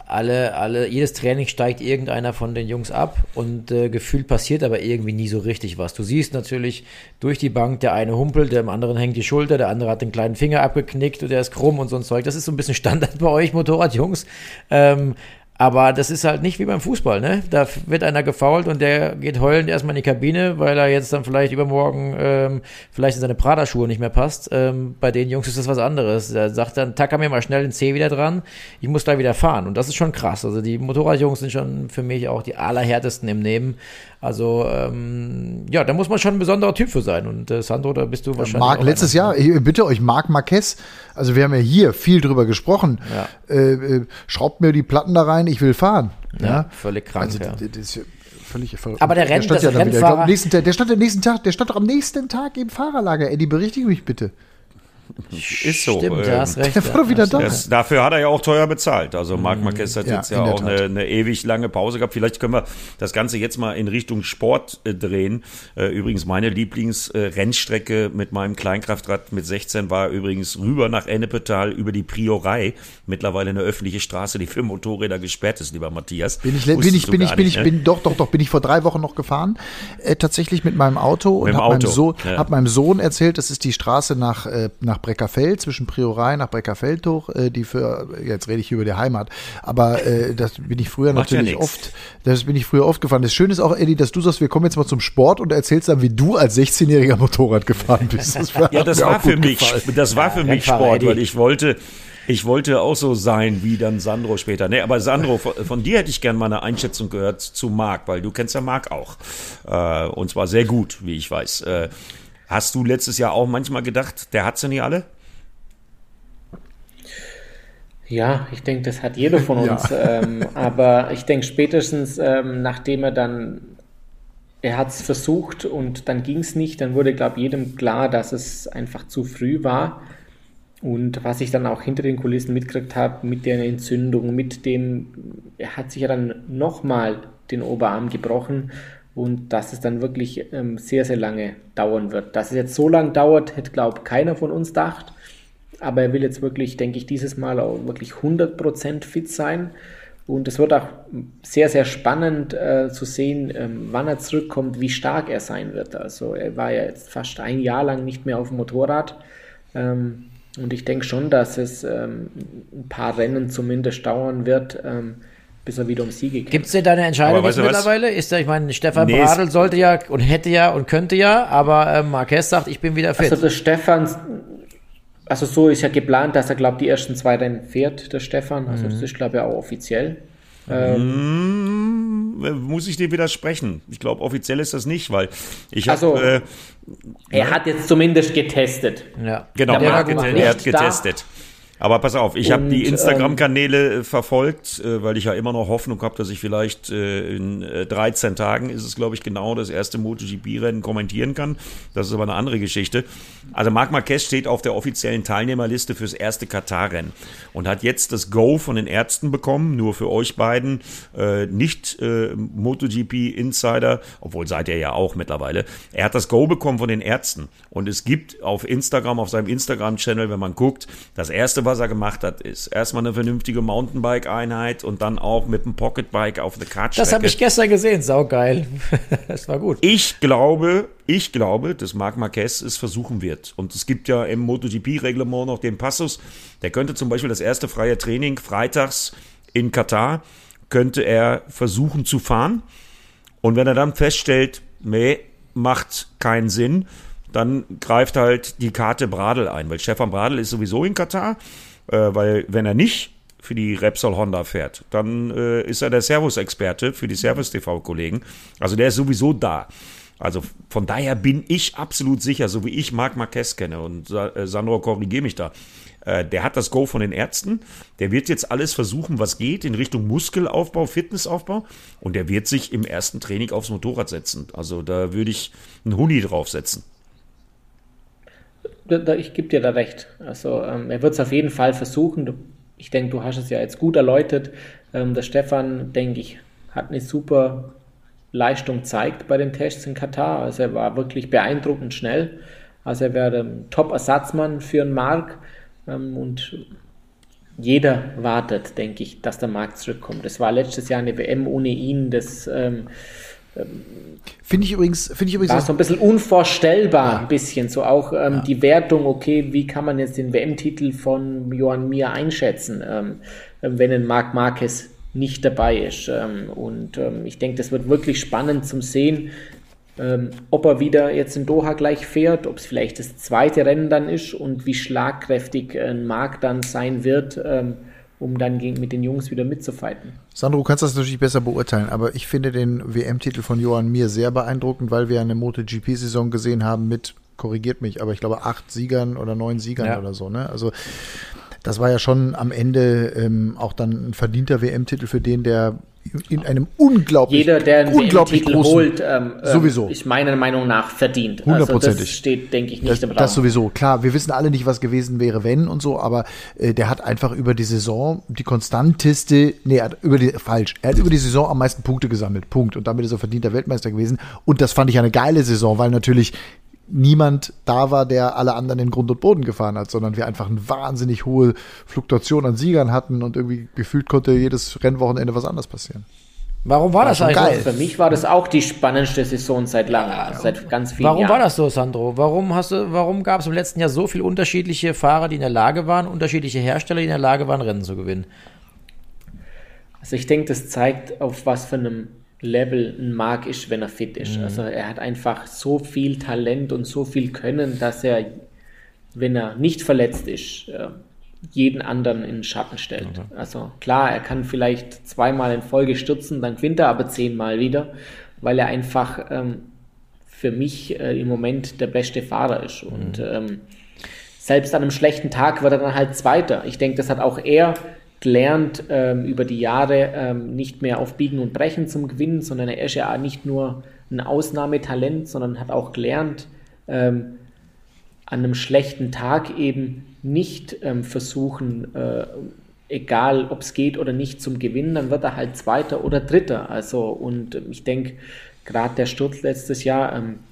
alle, alle, jedes Training steigt irgendeiner von den Jungs ab und äh, gefühlt passiert aber irgendwie nie so richtig was. Du siehst natürlich durch die Bank, der eine humpelt, dem anderen hängt die Schulter, der andere hat den kleinen Finger abgeknickt und der ist krumm und so ein Zeug. Das ist so ein bisschen Standard bei euch Motorradjungs. Ähm, aber das ist halt nicht wie beim Fußball, ne? Da wird einer gefault und der geht heulend erstmal in die Kabine, weil er jetzt dann vielleicht übermorgen ähm, vielleicht in seine Prada-Schuhe nicht mehr passt. Ähm, bei den Jungs ist das was anderes. Da sagt dann, tacker mir mal schnell den C wieder dran, ich muss da wieder fahren. Und das ist schon krass. Also die Motorradjungs sind schon für mich auch die allerhärtesten im Nehmen. Also ähm, ja, da muss man schon ein besonderer Typ für sein. Und äh, Sandro, da bist du wahrscheinlich. Marc, letztes Jahr, ich bitte euch, Marc Marquez, also wir haben ja hier viel drüber gesprochen. Ja. Äh, äh, schraubt mir die Platten da rein, ich will fahren. Ja, ja. völlig krank. Also, ja. das ist völlig verrückt. Aber der Renn, der stand, ja Rennfahrer, wieder, der stand am nächsten Tag, der stand doch am nächsten Tag im Fahrerlager. Eddie, berichtige mich bitte. Ist so. Stimmt, ähm, hast recht. Der war doch wieder da. Das, dafür hat er ja auch teuer bezahlt. Also Marc mhm. Marquez hat ja, jetzt ja auch eine, eine, ewig lange Pause gehabt. Vielleicht können wir das Ganze jetzt mal in Richtung Sport äh, drehen. Äh, übrigens meine Lieblingsrennstrecke äh, mit meinem Kleinkraftrad mit 16 war übrigens rüber nach Ennepetal über die Priorei. Mittlerweile eine öffentliche Straße, die für Motorräder gesperrt ist, lieber Matthias. Bin ich, bin ich, bin ich, bin ich, ne? bin, doch, doch, doch, bin ich vor drei Wochen noch gefahren. Äh, tatsächlich mit meinem Auto mit und habe meinem, so ja. hab meinem Sohn erzählt, das ist die Straße nach, äh, nach Breckerfeld, zwischen Priorei nach Breckerfeld hoch, äh, die für, jetzt rede ich über die Heimat, aber äh, das bin ich früher Macht natürlich ja oft, das bin ich früher oft gefahren. Das Schöne ist auch, Eddie, dass du sagst, wir kommen jetzt mal zum Sport und erzählst dann, wie du als 16-jähriger Motorrad gefahren bist. Das war, ja, das war für mich, gefallen. das war für ja, mich Sport, weil ich wollte, ich wollte auch so sein wie dann Sandro später. Nee, aber Sandro, von, von dir hätte ich gerne mal eine Einschätzung gehört zu Marc, weil du kennst ja Marc auch. Äh, und zwar sehr gut, wie ich weiß. Äh, hast du letztes Jahr auch manchmal gedacht, der hat sie nicht alle? Ja, ich denke, das hat jeder von uns. Ja. Ähm, aber ich denke, spätestens ähm, nachdem er dann, er hat es versucht und dann ging es nicht, dann wurde, glaube ich, jedem klar, dass es einfach zu früh war. Und was ich dann auch hinter den Kulissen mitgekriegt habe, mit der Entzündung, mit dem, er hat sich ja dann nochmal den Oberarm gebrochen und dass es dann wirklich ähm, sehr, sehr lange dauern wird. Dass es jetzt so lange dauert, hätte, glaube ich, keiner von uns gedacht. Aber er will jetzt wirklich, denke ich, dieses Mal auch wirklich 100% fit sein. Und es wird auch sehr, sehr spannend äh, zu sehen, ähm, wann er zurückkommt, wie stark er sein wird. Also er war ja jetzt fast ein Jahr lang nicht mehr auf dem Motorrad. Ähm, und ich denke schon, dass es ähm, ein paar Rennen zumindest dauern wird, ähm, bis er wieder um Siege kämpft. Gibt es denn da eine Entscheidung jetzt mittlerweile? Ist der, ich meine, Stefan nee, Bradl sollte ja und hätte ja und könnte ja, aber äh, Marquez sagt, ich bin wieder fit. Also der Stefan, also so ist ja geplant, dass er, glaube ich, die ersten zwei Rennen fährt, der Stefan. Also mhm. das ist, glaube ich, auch offiziell. Ähm, hm, muss ich dir widersprechen. Ich glaube, offiziell ist das nicht, weil ich habe. Also, äh, er ne? hat jetzt zumindest getestet. Ja. Genau, hat, er hat getestet. Aber pass auf, ich habe die Instagram-Kanäle ähm, verfolgt, äh, weil ich ja immer noch Hoffnung habe, dass ich vielleicht äh, in äh, 13 Tagen ist es, glaube ich, genau das erste MotoGP-Rennen kommentieren kann. Das ist aber eine andere Geschichte. Also Marc Marquez steht auf der offiziellen Teilnehmerliste fürs erste Katar-Rennen und hat jetzt das Go von den Ärzten bekommen, nur für euch beiden, äh, nicht äh, MotoGP-Insider, obwohl seid ihr ja auch mittlerweile. Er hat das Go bekommen von den Ärzten und es gibt auf Instagram, auf seinem Instagram-Channel, wenn man guckt, das erste, was er gemacht hat, ist erstmal eine vernünftige Mountainbike-Einheit und dann auch mit dem Pocketbike auf der Kart. Das habe ich gestern gesehen, saugeil. das war gut. Ich glaube, ich glaube, dass Marc Marquez es versuchen wird. Und es gibt ja im MotoGP-Reglement noch den Passus, der könnte zum Beispiel das erste freie Training freitags in Katar, könnte er versuchen zu fahren. Und wenn er dann feststellt, nee, macht keinen Sinn, dann greift halt die Karte Bradl ein, weil Stefan Bradl ist sowieso in Katar, äh, weil wenn er nicht für die Repsol Honda fährt, dann äh, ist er der Servus-Experte für die Servus-TV-Kollegen. Also der ist sowieso da. Also von daher bin ich absolut sicher, so wie ich Marc Marquez kenne und äh, Sandro korrigiere mich da. Äh, der hat das Go von den Ärzten. Der wird jetzt alles versuchen, was geht, in Richtung Muskelaufbau, Fitnessaufbau. Und der wird sich im ersten Training aufs Motorrad setzen. Also da würde ich einen Huni draufsetzen ich gebe dir da recht. Also ähm, er wird es auf jeden Fall versuchen. Ich denke, du hast es ja jetzt gut erläutert. Ähm, der Stefan, denke ich, hat eine super Leistung gezeigt bei den Tests in Katar. Also er war wirklich beeindruckend schnell. Also er wäre ein Top-Ersatzmann für einen Mark. Ähm, und jeder wartet, denke ich, dass der Markt zurückkommt. Das war letztes Jahr eine WM ohne ihn. Das ähm, Finde ich übrigens, finde ich übrigens. War so ein bisschen unvorstellbar, ja. ein bisschen. So auch ähm, ja. die Wertung, okay, wie kann man jetzt den WM-Titel von Johann Mir einschätzen, ähm, wenn ein Marc Marquez nicht dabei ist. Ähm, und ähm, ich denke, das wird wirklich spannend zum Sehen, ähm, ob er wieder jetzt in Doha gleich fährt, ob es vielleicht das zweite Rennen dann ist und wie schlagkräftig ein Marc dann sein wird ähm, um dann gegen, mit den Jungs wieder mitzufighten. Sandro, du kannst das natürlich besser beurteilen, aber ich finde den WM-Titel von Johann Mir sehr beeindruckend, weil wir eine MotoGP-Saison gesehen haben mit, korrigiert mich, aber ich glaube acht Siegern oder neun Siegern ja. oder so. Ne? Also das war ja schon am Ende ähm, auch dann ein verdienter WM-Titel für den, der in einem unglaublich jeder, der einen unglaublich WM-Titel holt, ähm, ähm, sowieso. ist meiner Meinung nach verdient. Hundertprozentig. Also das steht, denke ich, nicht das, im Raum. Das sowieso. Klar, wir wissen alle nicht, was gewesen wäre, wenn und so, aber äh, der hat einfach über die Saison die konstanteste, nee, er hat über die, falsch, er hat über die Saison am meisten Punkte gesammelt. Punkt. Und damit ist er verdienter Weltmeister gewesen. Und das fand ich eine geile Saison, weil natürlich niemand da war, der alle anderen in Grund und Boden gefahren hat, sondern wir einfach eine wahnsinnig hohe Fluktuation an Siegern hatten und irgendwie gefühlt konnte jedes Rennwochenende was anderes passieren. Warum war, war das eigentlich? Geil. Für mich war das auch die spannendste Saison seit langem, ja, seit ganz vielen warum Jahren. Warum war das so, Sandro? Warum hast du, warum gab es im letzten Jahr so viele unterschiedliche Fahrer, die in der Lage waren, unterschiedliche Hersteller, die in der Lage waren, Rennen zu gewinnen? Also ich denke, das zeigt, auf was für einem Level ein Mark ist, wenn er fit ist. Mhm. Also er hat einfach so viel Talent und so viel Können, dass er, wenn er nicht verletzt ist, jeden anderen in den Schatten stellt. Okay. Also klar, er kann vielleicht zweimal in Folge stürzen, dann gewinnt er aber zehnmal wieder, weil er einfach ähm, für mich äh, im Moment der beste Fahrer ist. Mhm. Und ähm, selbst an einem schlechten Tag wird er dann halt Zweiter. Ich denke, das hat auch er gelernt ähm, über die Jahre, ähm, nicht mehr auf Biegen und Brechen zum Gewinnen, sondern er ist ja nicht nur ein Ausnahmetalent, sondern hat auch gelernt, ähm, an einem schlechten Tag eben nicht ähm, versuchen, äh, egal ob es geht oder nicht zum Gewinnen, dann wird er halt Zweiter oder Dritter. Also, und ähm, ich denke, gerade der Sturz letztes Jahr, ähm, äh,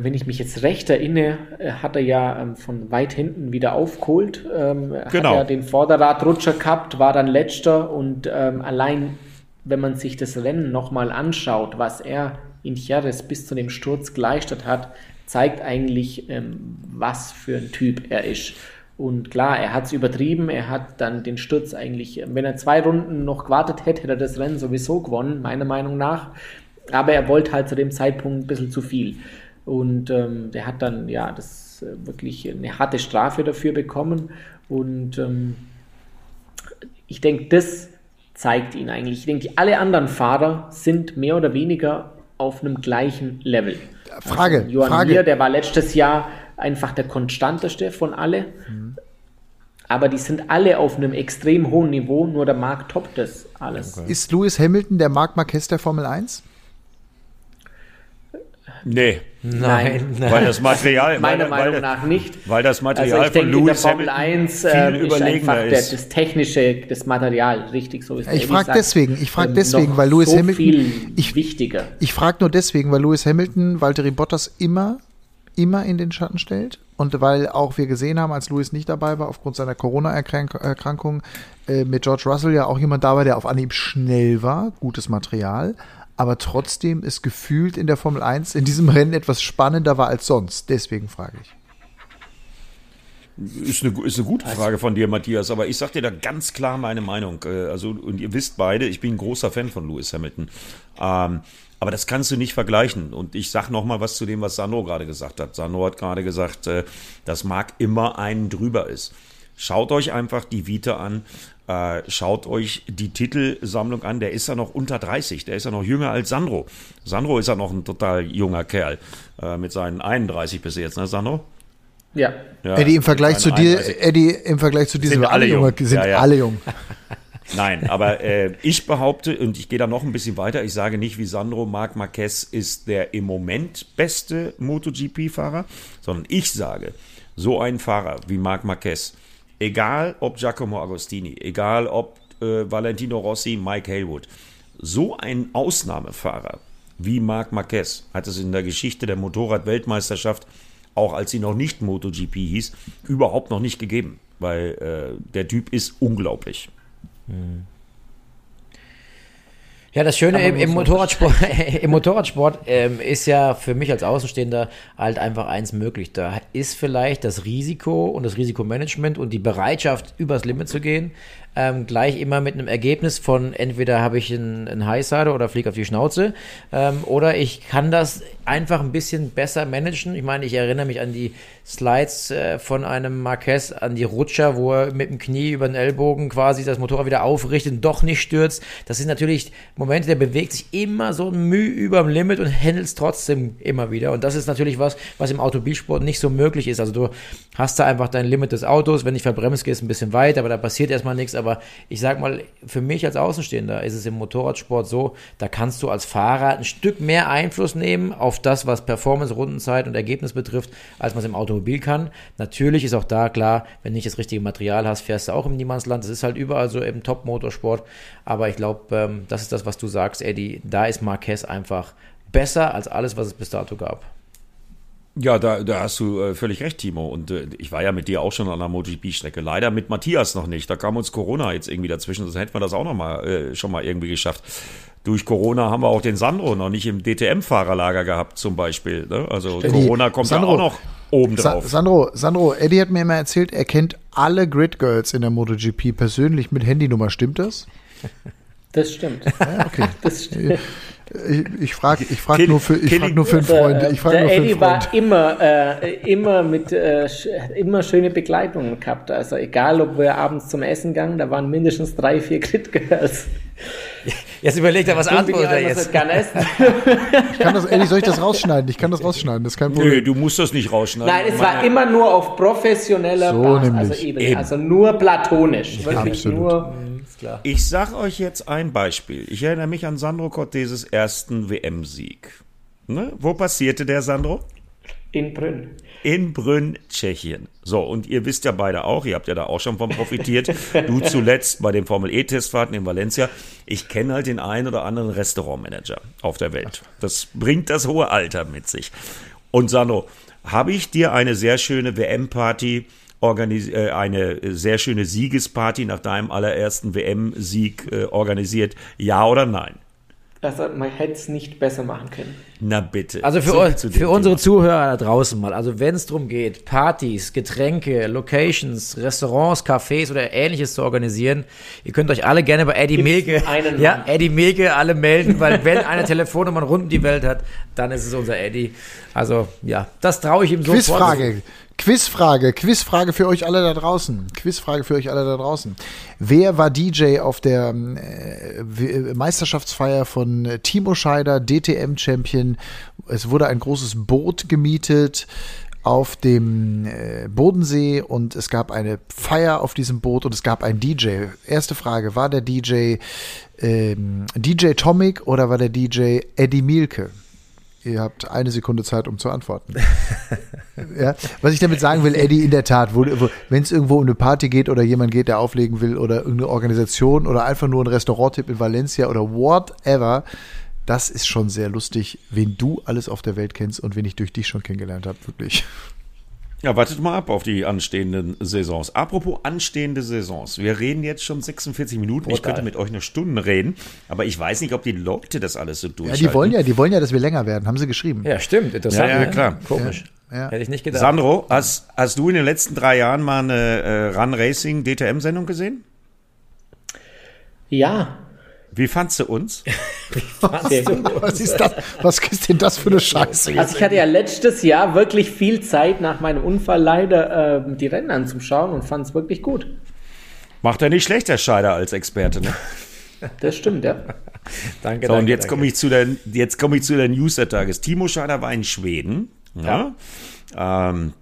wenn ich mich jetzt recht erinnere, äh, hat er ja ähm, von weit hinten wieder aufgeholt. Ähm, genau. Hat ja den Vorderradrutscher gehabt, war dann letzter und ähm, allein, wenn man sich das Rennen nochmal anschaut, was er in Jerez bis zu dem Sturz geleistet hat, zeigt eigentlich, ähm, was für ein Typ er ist. Und klar, er hat es übertrieben, er hat dann den Sturz eigentlich, wenn er zwei Runden noch gewartet hätte, hätte er das Rennen sowieso gewonnen, meiner Meinung nach. Aber er wollte halt zu dem Zeitpunkt ein bisschen zu viel. Und ähm, der hat dann ja das äh, wirklich eine harte Strafe dafür bekommen. Und ähm, ich denke, das zeigt ihn eigentlich. Ich denke, alle anderen Fahrer sind mehr oder weniger auf einem gleichen Level. Frage. Also Johann Frage. Mir, der war letztes Jahr einfach der konstanteste von alle. Mhm. Aber die sind alle auf einem extrem hohen Niveau, nur der Marc toppt das alles. Okay. Ist Lewis Hamilton der Marc Marquez der Formel 1? Nee. Nein, nein. Weil das Material. Meiner weil, Meinung weil, nach nicht. Weil das Material also ich denke, von Lewis in der Formel 1 äh, ist einfach der, ist. das technische, das Material richtig so ist. Ich frage deswegen, ich frage deswegen, weil Lewis so Hamilton. Viel ich, wichtiger. Ich frage nur deswegen, weil Lewis Hamilton Valtteri Bottas immer, immer in den Schatten stellt und weil auch wir gesehen haben, als Lewis nicht dabei war, aufgrund seiner Corona-Erkrankung, äh, mit George Russell ja auch jemand da war, der auf Anhieb schnell war, gutes Material, aber trotzdem ist gefühlt in der Formel 1 in diesem Rennen etwas spannender war als sonst. Deswegen frage ich. Ist eine, ist eine gute Frage von dir, Matthias, aber ich sage dir da ganz klar meine Meinung. Äh, also, und ihr wisst beide, ich bin ein großer Fan von Lewis Hamilton. Ähm, aber das kannst du nicht vergleichen. Und ich sage nochmal was zu dem, was Sandro gerade gesagt hat. Sandro hat gerade gesagt, äh, dass Marc immer einen drüber ist. Schaut euch einfach die Vita an. Äh, schaut euch die Titelsammlung an. Der ist ja noch unter 30. Der ist ja noch jünger als Sandro. Sandro ist ja noch ein total junger Kerl. Äh, mit seinen 31 bis jetzt, ne, Sandro? Ja. ja. Eddie, im Vergleich zu dir, 31. Eddie, im Vergleich zu dir sind, alle jung. Junge, sind ja, ja. alle jung. Nein, aber äh, ich behaupte, und ich gehe da noch ein bisschen weiter, ich sage nicht wie Sandro, Marc Marquez ist der im Moment beste MotoGP-Fahrer, sondern ich sage, so ein Fahrer wie Marc Marquez, egal ob Giacomo Agostini, egal ob äh, Valentino Rossi, Mike Haywood, so ein Ausnahmefahrer wie Marc Marquez hat es in der Geschichte der Motorrad-Weltmeisterschaft, auch als sie noch nicht MotoGP hieß, überhaupt noch nicht gegeben, weil äh, der Typ ist unglaublich. Hm. Ja, das Schöne im, im, Motorradsport, im Motorradsport ähm, ist ja für mich als Außenstehender halt einfach eins möglich. Da ist vielleicht das Risiko und das Risikomanagement und die Bereitschaft, übers Limit zu gehen, ähm, gleich immer mit einem Ergebnis von entweder habe ich einen, Highsider oder fliege auf die Schnauze ähm, oder ich kann das einfach ein bisschen besser managen. Ich meine, ich erinnere mich an die Slides äh, von einem Marquez, an die Rutscher, wo er mit dem Knie über den Ellbogen quasi das Motorrad wieder aufrichtet und doch nicht stürzt. Das sind natürlich Momente, der bewegt sich immer so ein Mühe über dem Limit und handelt es trotzdem immer wieder. Und das ist natürlich was, was im Automobilsport nicht so möglich ist. Also du hast da einfach dein Limit des Autos, wenn ich verbremst, gehst ein bisschen weit, aber da passiert erstmal nichts. Aber ich sag mal, für mich als Außenstehender ist es im Motorradsport so, da kannst du als Fahrer ein Stück mehr Einfluss nehmen auf das, was Performance, Rundenzeit und Ergebnis betrifft, als man es im Automobil kann. Natürlich ist auch da klar, wenn du nicht das richtige Material hast, fährst du auch im Niemandsland. Das ist halt überall so im Top-Motorsport. Aber ich glaube, ähm, das ist das, was du sagst, Eddie. Da ist Marquez einfach besser als alles, was es bis dato gab. Ja, da, da hast du äh, völlig recht, Timo. Und äh, ich war ja mit dir auch schon an der MotoGP-Strecke. Leider mit Matthias noch nicht. Da kam uns Corona jetzt irgendwie dazwischen. Sonst hätten wir das auch noch mal, äh, schon mal irgendwie geschafft. Durch Corona haben wir auch den Sandro noch nicht im DTM-Fahrerlager gehabt, zum Beispiel. Ne? Also Eddie, Corona kommt Sandro, ja auch noch oben drauf. Sa Sandro, Sandro, Eddie hat mir immer erzählt, er kennt alle Grid Girls in der MotoGP persönlich mit Handynummer. Stimmt das? Das stimmt. Ja, okay. Das stimmt. Ich, ich frage ich frag nur, für, ich frag nur für einen Freund. Ich frag der nur für Eddie einen war immer, äh, immer mit äh, sch- immer schöne Begleitungen gehabt. Also egal, ob wir abends zum Essen gegangen, da waren mindestens drei, vier Crit Girls. Jetzt überlegt er, was antwortet er jetzt. Ich kann das, Eddie, soll ich das rausschneiden? Ich kann das rausschneiden, das ist kein Nö, Problem. du musst das nicht rausschneiden. Nein, es war immer nur auf professioneller So Basis, nämlich. also Ebene, Eben. also nur platonisch, wirklich Absolut. nur. Klar. Ich sag euch jetzt ein Beispiel. Ich erinnere mich an Sandro Corteses ersten WM-Sieg. Ne? Wo passierte der, Sandro? In Brünn. In Brünn, Tschechien. So, und ihr wisst ja beide auch, ihr habt ja da auch schon von profitiert. du zuletzt bei den Formel-E-Testfahrten in Valencia. Ich kenne halt den einen oder anderen Restaurantmanager auf der Welt. Das bringt das hohe Alter mit sich. Und Sandro, habe ich dir eine sehr schöne WM-Party äh, eine sehr schöne Siegesparty nach deinem allerersten WM-Sieg äh, organisiert? Ja oder nein? Also man hätte es nicht besser machen können. Na bitte. Also für, dem für unsere. Zuhörer da draußen mal, also wenn es darum geht, Partys, Getränke, Locations, Restaurants, Cafés oder ähnliches zu organisieren, ihr könnt euch alle gerne bei Eddie Gibt's Milke, einen ja, Mann? Eddie Milke alle melden, weil wenn einer Telefonnummern rund um die Welt hat, dann ist es unser Eddie. Also ja, das traue ich ihm sofort. Quizfrage. Quizfrage, Quizfrage für euch alle da draußen. Quizfrage für euch alle da draußen. Wer war DJ auf der äh, W- Meisterschaftsfeier von äh, Timo Scheider, DTM-Champion? Es wurde ein großes Boot gemietet auf dem äh, Bodensee und es gab eine Feier auf diesem Boot und es gab einen DJ. Erste Frage, war der DJ ähm, DJ Tomic oder war der DJ Eddie Mielke? Ihr habt eine Sekunde Zeit, um zu antworten. ja, was ich damit sagen will, Eddie, in der Tat, wenn es irgendwo um eine Party geht oder jemand geht, der auflegen will oder irgendeine Organisation oder einfach nur ein Restauranttipp in Valencia oder whatever, das ist schon sehr lustig, wen du alles auf der Welt kennst und wen ich durch dich schon kennengelernt habe, wirklich. Ja, wartet mal ab auf die anstehenden Saisons. Apropos anstehende Saisons. Wir reden jetzt schon 46 Minuten. Ich Brutal. könnte mit euch eine Stunde reden, aber ich weiß nicht, ob die Leute das alles so Ja, durchhalten. die wollen ja, die wollen ja, dass wir länger werden, haben sie geschrieben. Ja, stimmt, interessant. Ja, ja, klar. Komisch. Ja. Hätte ich nicht gedacht. Sandro, hast, hast du in den letzten drei Jahren mal eine äh, Run Racing DTM-Sendung gesehen? Ja, Wie fandst du uns? Was ist das? Was ist denn das für eine Scheiße? Also ich hatte ja letztes Jahr wirklich viel Zeit nach meinem Unfall leider ähm, die Rennen anzuschauen und fand es wirklich gut. Macht er nicht schlecht, der Scheider als Experte, ne? Das stimmt, ja. Danke, So, und danke, jetzt danke. komme ich zu der, jetzt komme ich zu der News des Tages. Timo Scheider war in Schweden. Ja. Ähm,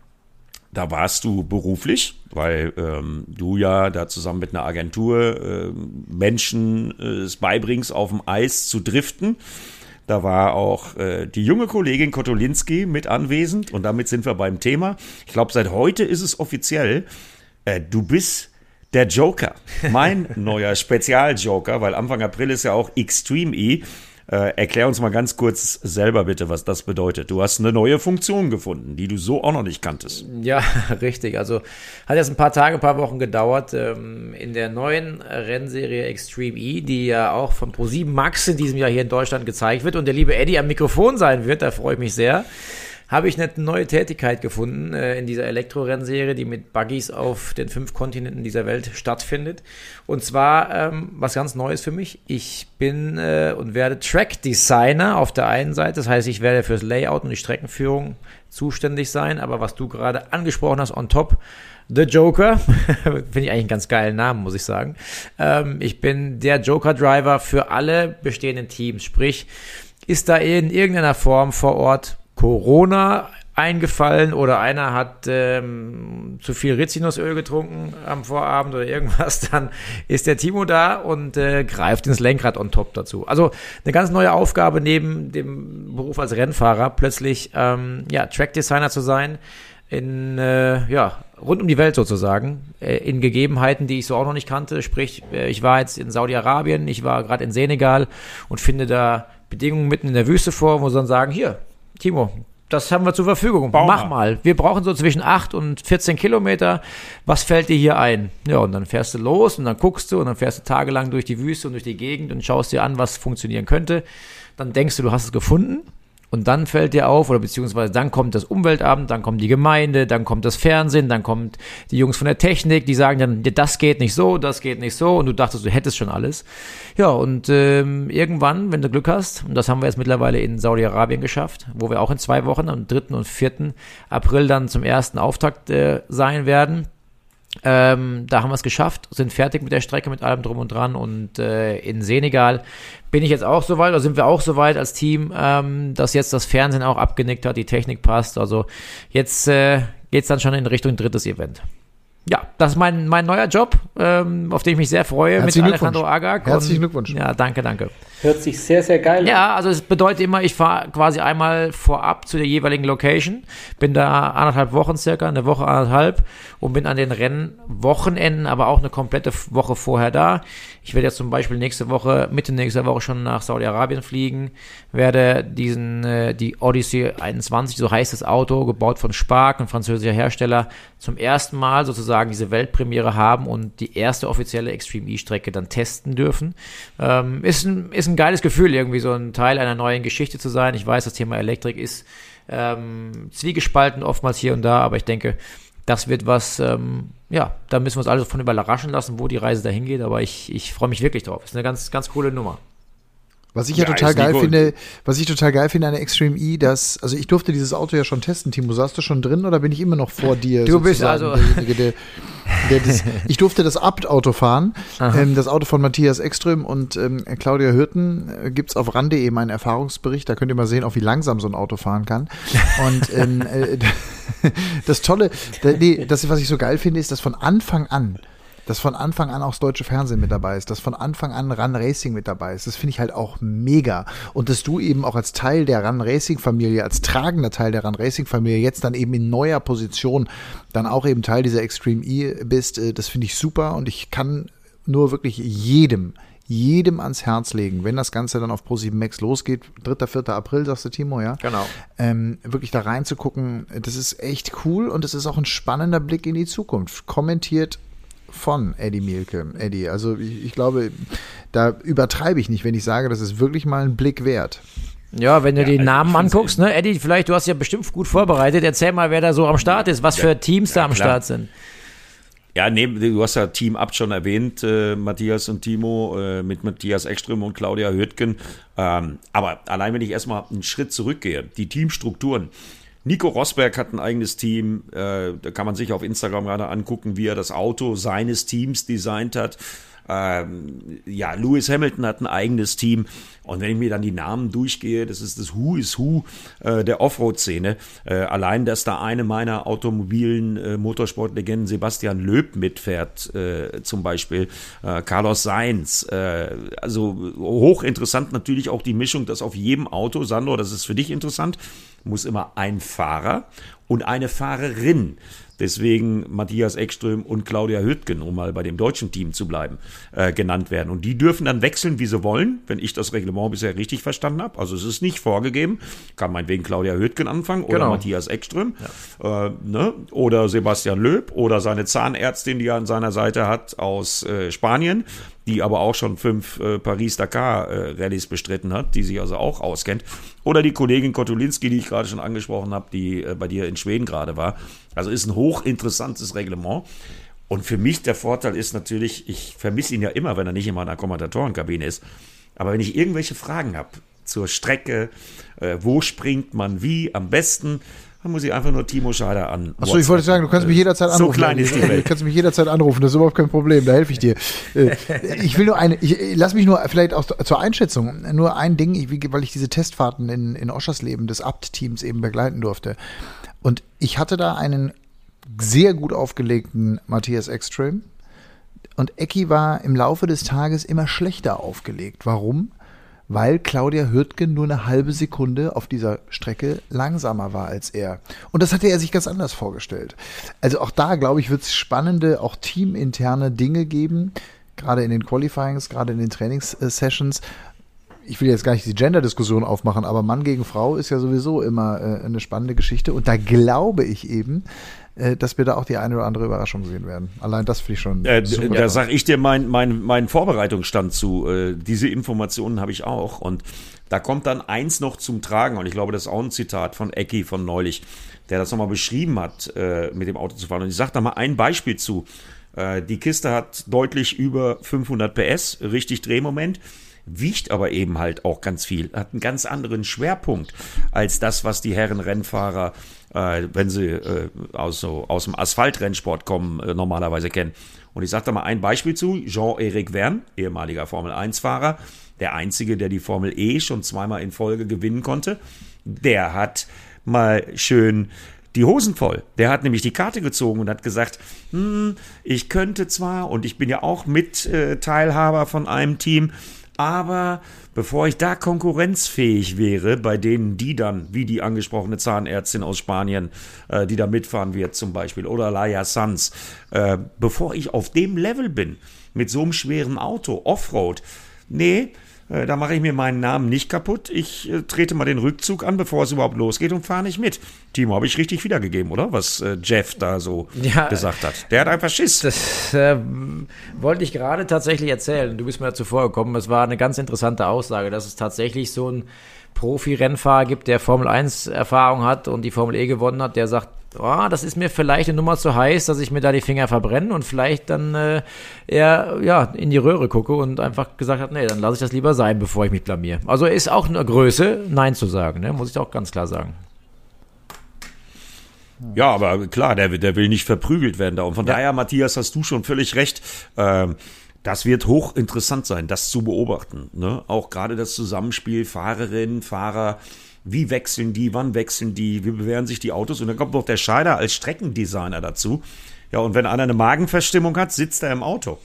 da warst du beruflich, weil ähm, du ja da zusammen mit einer Agentur ähm, Menschen äh, es beibringst, auf dem Eis zu driften. Da war auch äh, die junge Kollegin Kotolinski mit anwesend und damit sind wir beim Thema. Ich glaube, seit heute ist es offiziell. Äh, du bist der Joker, mein neuer Spezialjoker, weil Anfang April ist ja auch Extreme E. Äh, erklär uns mal ganz kurz selber bitte, was das bedeutet. Du hast eine neue Funktion gefunden, die du so auch noch nicht kanntest. Ja, richtig. Also hat jetzt ein paar Tage, ein paar Wochen gedauert. Ähm, in der neuen Rennserie Extreme E, die ja auch von Pro7 Max in diesem Jahr hier in Deutschland gezeigt wird und der liebe Eddie am Mikrofon sein wird, da freue ich mich sehr, habe ich eine neue Tätigkeit gefunden äh, in dieser Elektro-Rennserie, die mit Buggies auf den fünf Kontinenten dieser Welt stattfindet. Und zwar ähm, was ganz Neues für mich. Ich bin äh, und werde Track-Designer auf der einen Seite. Das heißt, ich werde fürs Layout und die Streckenführung zuständig sein. Aber was du gerade angesprochen hast, on top, The Joker, finde ich eigentlich einen ganz geilen Namen, muss ich sagen. Ähm, ich bin der Joker-Driver für alle bestehenden Teams. Sprich, ist da in irgendeiner Form vor Ort Corona eingefallen oder einer hat ähm, zu viel Rizinusöl getrunken am Vorabend oder irgendwas, dann ist der Timo da und äh, greift ins Lenkrad on top dazu. Also eine ganz neue Aufgabe neben dem Beruf als Rennfahrer, plötzlich ähm, ja, Trackdesigner zu sein in äh, ja rund um die Welt sozusagen äh, in Gegebenheiten, die ich so auch noch nicht kannte. Sprich, äh, ich war jetzt in Saudi-Arabien, ich war gerade in Senegal und finde da Bedingungen mitten in der Wüste vor, wo sie dann sagen, hier, Timo, das haben wir zur Verfügung. Bau Mach mal. mal. Wir brauchen so zwischen 8 und 14 Kilometer. Was fällt dir hier ein? Ja, und dann fährst du los und dann guckst du und dann fährst du tagelang durch die Wüste und durch die Gegend und schaust dir an, was funktionieren könnte. Dann denkst du, du hast es gefunden. Und dann fällt dir auf, oder beziehungsweise dann kommt das Umweltamt, dann kommt die Gemeinde, dann kommt das Fernsehen, dann kommt die Jungs von der Technik, die sagen dann, das geht nicht so, das geht nicht so, und du dachtest, du hättest schon alles. Ja, und ähm, irgendwann, wenn du Glück hast, und das haben wir jetzt mittlerweile in Saudi-Arabien geschafft, wo wir auch in zwei Wochen, am 3. und 4. April dann zum ersten Auftakt äh, sein werden, ähm, da haben wir es geschafft, sind fertig mit der Strecke, mit allem drum und dran. Und äh, in Senegal bin ich jetzt auch soweit, oder sind wir auch soweit als Team, ähm, dass jetzt das Fernsehen auch abgenickt hat, die Technik passt. Also jetzt äh, geht es dann schon in Richtung drittes Event. Ja, das ist mein, mein neuer Job, ähm, auf den ich mich sehr freue Herzlichen mit Alejandro Agag. Herzlichen Glückwunsch. Ja, danke, danke. Hört sich sehr, sehr geil an. Ja, also es bedeutet immer, ich fahre quasi einmal vorab zu der jeweiligen Location, bin da anderthalb Wochen circa, eine Woche anderthalb und bin an den Rennwochenenden, aber auch eine komplette Woche vorher da. Ich werde jetzt zum Beispiel nächste Woche, Mitte nächster Woche schon nach Saudi-Arabien fliegen, werde diesen, äh, die Odyssey 21, so heißt das Auto, gebaut von Spark, ein französischer Hersteller, zum ersten Mal sozusagen diese Weltpremiere haben und die erste offizielle Extreme E-Strecke dann testen dürfen. Ähm, ist, ein, ist ein geiles Gefühl, irgendwie so ein Teil einer neuen Geschichte zu sein. Ich weiß, das Thema Elektrik ist ähm, zwiegespalten oftmals hier und da, aber ich denke, das wird was, ähm, ja, da müssen wir uns alle von überraschen lassen, wo die Reise dahin geht, aber ich, ich freue mich wirklich drauf. Ist eine ganz, ganz coole Nummer. Was ich ja, Ja, total geil finde, was ich total geil finde an der Extreme E, dass, also ich durfte dieses Auto ja schon testen, Timo, saßt du schon drin oder bin ich immer noch vor dir? Du bist also- derjenige, der, der das, ich durfte das Abt-Auto fahren, ähm, das Auto von Matthias Ekström und ähm, Claudia Hürten äh, gibt's auf RAN.de eben einen Erfahrungsbericht, da könnt ihr mal sehen, auch wie langsam so ein Auto fahren kann. Und ähm, äh, das Tolle, nee, das, was ich so geil finde, ist, dass von Anfang an dass von Anfang an auch das deutsche Fernsehen mit dabei ist, dass von Anfang an Run Racing mit dabei ist. Das finde ich halt auch mega. Und dass du eben auch als Teil der Run Racing Familie, als tragender Teil der Run Racing Familie jetzt dann eben in neuer Position dann auch eben Teil dieser Extreme E bist, äh, das finde ich super und ich kann nur wirklich jedem jedem ans Herz legen, wenn das Ganze dann auf Pro7 Max losgeht, 3. 4. April, sagst du Timo, ja? Genau. ähm, wirklich da reinzugucken, das ist echt cool und es ist auch ein spannender Blick in die Zukunft. Kommentiert von Eddie Mielke. Eddie, also ich, ich glaube, da übertreibe ich nicht, wenn ich sage, das ist wirklich mal ein Blick wert. Ja, wenn du die also Namen anguckst, ne, Eddie, vielleicht, du hast ja bestimmt gut vorbereitet. Erzähl mal, wer da so am Start ist, was für Teams da am klar. Start sind. Ja, nee, du hast ja Team Abt schon erwähnt, äh, Matthias und Timo, äh, mit Matthias Ekström und Claudia Hürtgen. Ähm, aber allein wenn ich erstmal einen Schritt zurückgehe, die Teamstrukturen. Nico Rosberg hat ein eigenes Team, äh, da kann man sich auf Instagram gerade angucken, wie er das Auto seines Teams designt hat. Ähm, ja, Lewis Hamilton hat ein eigenes Team. Und wenn ich mir dann die Namen durchgehe, das ist das Who is Who äh, der Offroad-Szene. Äh, allein, dass da eine meiner automobilen äh, Motorsportlegenden, Sebastian Löb, mitfährt, äh, zum Beispiel äh, Carlos Sainz. Äh, also hochinteressant natürlich auch die Mischung, dass auf jedem Auto, Sandro, das ist für dich interessant, muss immer ein Fahrer und eine Fahrerin Deswegen Matthias Ekström und Claudia Hüttgen, um mal bei dem deutschen Team zu bleiben, äh, genannt werden. Und die dürfen dann wechseln, wie sie wollen, wenn ich das Reglement bisher richtig verstanden habe. Also es ist nicht vorgegeben. Kann meinetwegen Claudia Hüttgen anfangen oder Genau. Matthias Ekström äh, ne? oder Sebastian Löb oder seine Zahnärztin, die er an seiner Seite hat aus äh, Spanien, die aber auch schon fünf äh, Paris-Dakar-Rallyes bestritten hat, die sich also auch auskennt. Oder die Kollegin Kotulinski, die ich gerade schon angesprochen habe, die äh, bei dir in Schweden gerade war. Also ist ein hochinteressantes Reglement. Und für mich der Vorteil ist natürlich, ich vermisse ihn ja immer, wenn er nicht in meiner Kommentatorenkabine ist. Aber wenn ich irgendwelche Fragen habe zur Strecke, äh, wo springt man wie am besten, dann muss ich einfach nur Timo Scheider an. Achso, ich wollte sagen, du kannst mich jederzeit So anrufen. klein ist die Du Welt. kannst mich jederzeit anrufen, das ist überhaupt kein Problem, da helfe ich dir. Äh, Ich will nur eine, ich, lass mich nur vielleicht auch zur Einschätzung, nur ein Ding, ich, weil ich diese Testfahrten in, in Oschersleben des Abt-Teams eben begleiten durfte. Und ich hatte da einen sehr gut aufgelegten Matthias Ekström. Und Ecki war im Laufe des Tages immer schlechter aufgelegt. Warum? Weil Claudia Hürtgen nur eine halbe Sekunde auf dieser Strecke langsamer war als er. Und das hatte er sich ganz anders vorgestellt. Also auch da, glaube ich, wird es spannende, auch teaminterne Dinge geben, gerade in den Qualifyings, gerade in den Trainingssessions. Ich will jetzt gar nicht die Gender-Diskussion aufmachen, aber Mann gegen Frau ist ja sowieso immer äh, eine spannende Geschichte. Und da glaube ich eben, dass wir da auch die eine oder andere Überraschung sehen werden. Allein das finde ich schon. Äh, da sage ich dir meinen mein, mein Vorbereitungsstand zu. Äh, diese Informationen habe ich auch. Und da kommt dann eins noch zum Tragen. Und ich glaube, das ist auch ein Zitat von Ecki von neulich, der das nochmal beschrieben hat, äh, mit dem Auto zu fahren. Und ich sage da mal ein Beispiel zu. Äh, die Kiste hat deutlich über 500 PS, richtig Drehmoment wiegt aber eben halt auch ganz viel, hat einen ganz anderen Schwerpunkt als das, was die Herren Rennfahrer, äh, wenn sie äh, aus, so, aus dem Asphaltrennsport kommen, äh, normalerweise kennen. Und ich sage da mal ein Beispiel zu, Jean-Éric Verne, ehemaliger Formel-1-Fahrer, der einzige, der die Formel E schon zweimal in Folge gewinnen konnte, der hat mal schön die Hosen voll. Der hat nämlich die Karte gezogen und hat gesagt, hm, ich könnte zwar, und ich bin ja auch Mitteilhaber von einem Team, aber bevor ich da konkurrenzfähig wäre, bei denen die dann, wie die angesprochene Zahnärztin aus Spanien, äh, die da mitfahren wird zum Beispiel, oder Laia Sanz, äh, bevor ich auf dem Level bin, mit so einem schweren Auto, Offroad, nee, da mache ich mir meinen Namen nicht kaputt. Ich äh, trete mal den Rückzug an, bevor es überhaupt losgeht und fahre nicht mit. Timo, habe ich richtig wiedergegeben, oder? Was äh, Jeff da so ja, gesagt hat. Der hat einfach Schiss. Das äh, wollte ich gerade tatsächlich erzählen. Du bist mir dazu vorgekommen. Es war eine ganz interessante Aussage, dass es tatsächlich so ein Profi-Rennfahrer gibt, der Formel 1 Erfahrung hat und die Formel E gewonnen hat, der sagt, oh, das ist mir vielleicht eine Nummer zu heiß, dass ich mir da die Finger verbrenne und vielleicht dann äh, eher ja, in die Röhre gucke und einfach gesagt hat, nee, dann lasse ich das lieber sein, bevor ich mich blamier. Also ist auch eine Größe, Nein zu sagen, ne? muss ich auch ganz klar sagen. Ja, aber klar, der, der will nicht verprügelt werden da. Und von ja. daher, Matthias, hast du schon völlig recht. Ähm, das wird hochinteressant sein, das zu beobachten. Ne? Auch gerade das Zusammenspiel Fahrerinnen, Fahrer, wie wechseln die, wann wechseln die, wie bewähren sich die Autos. Und dann kommt noch der Scheider als Streckendesigner dazu. Ja, und wenn einer eine Magenverstimmung hat, sitzt er im Auto.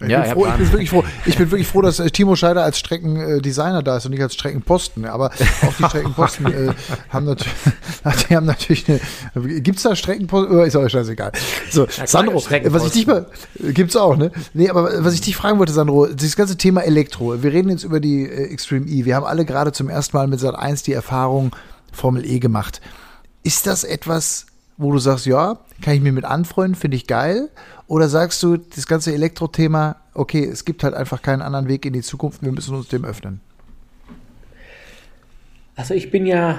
Ich, ja, bin froh, ich, bin wirklich froh, ich bin wirklich froh, dass äh, Timo Scheider als Streckendesigner da ist und nicht als Streckenposten. Aber auch die Streckenposten äh, haben, natürlich, die haben natürlich eine. Gibt es da Streckenposten? Oh, ist auch scheißegal. So, ja, Sandro, was ich dich mal. Gibt's auch, ne? Nee, aber was ich dich fragen wollte, Sandro, dieses ganze Thema Elektro. Wir reden jetzt über die äh, Extreme E. Wir haben alle gerade zum ersten Mal mit Sat 1 die Erfahrung Formel E gemacht. Ist das etwas, wo du sagst, ja, kann ich mir mit anfreunden, finde ich geil? Oder sagst du, das ganze Elektro-Thema, okay, es gibt halt einfach keinen anderen Weg in die Zukunft, wir müssen uns dem öffnen? Also ich bin ja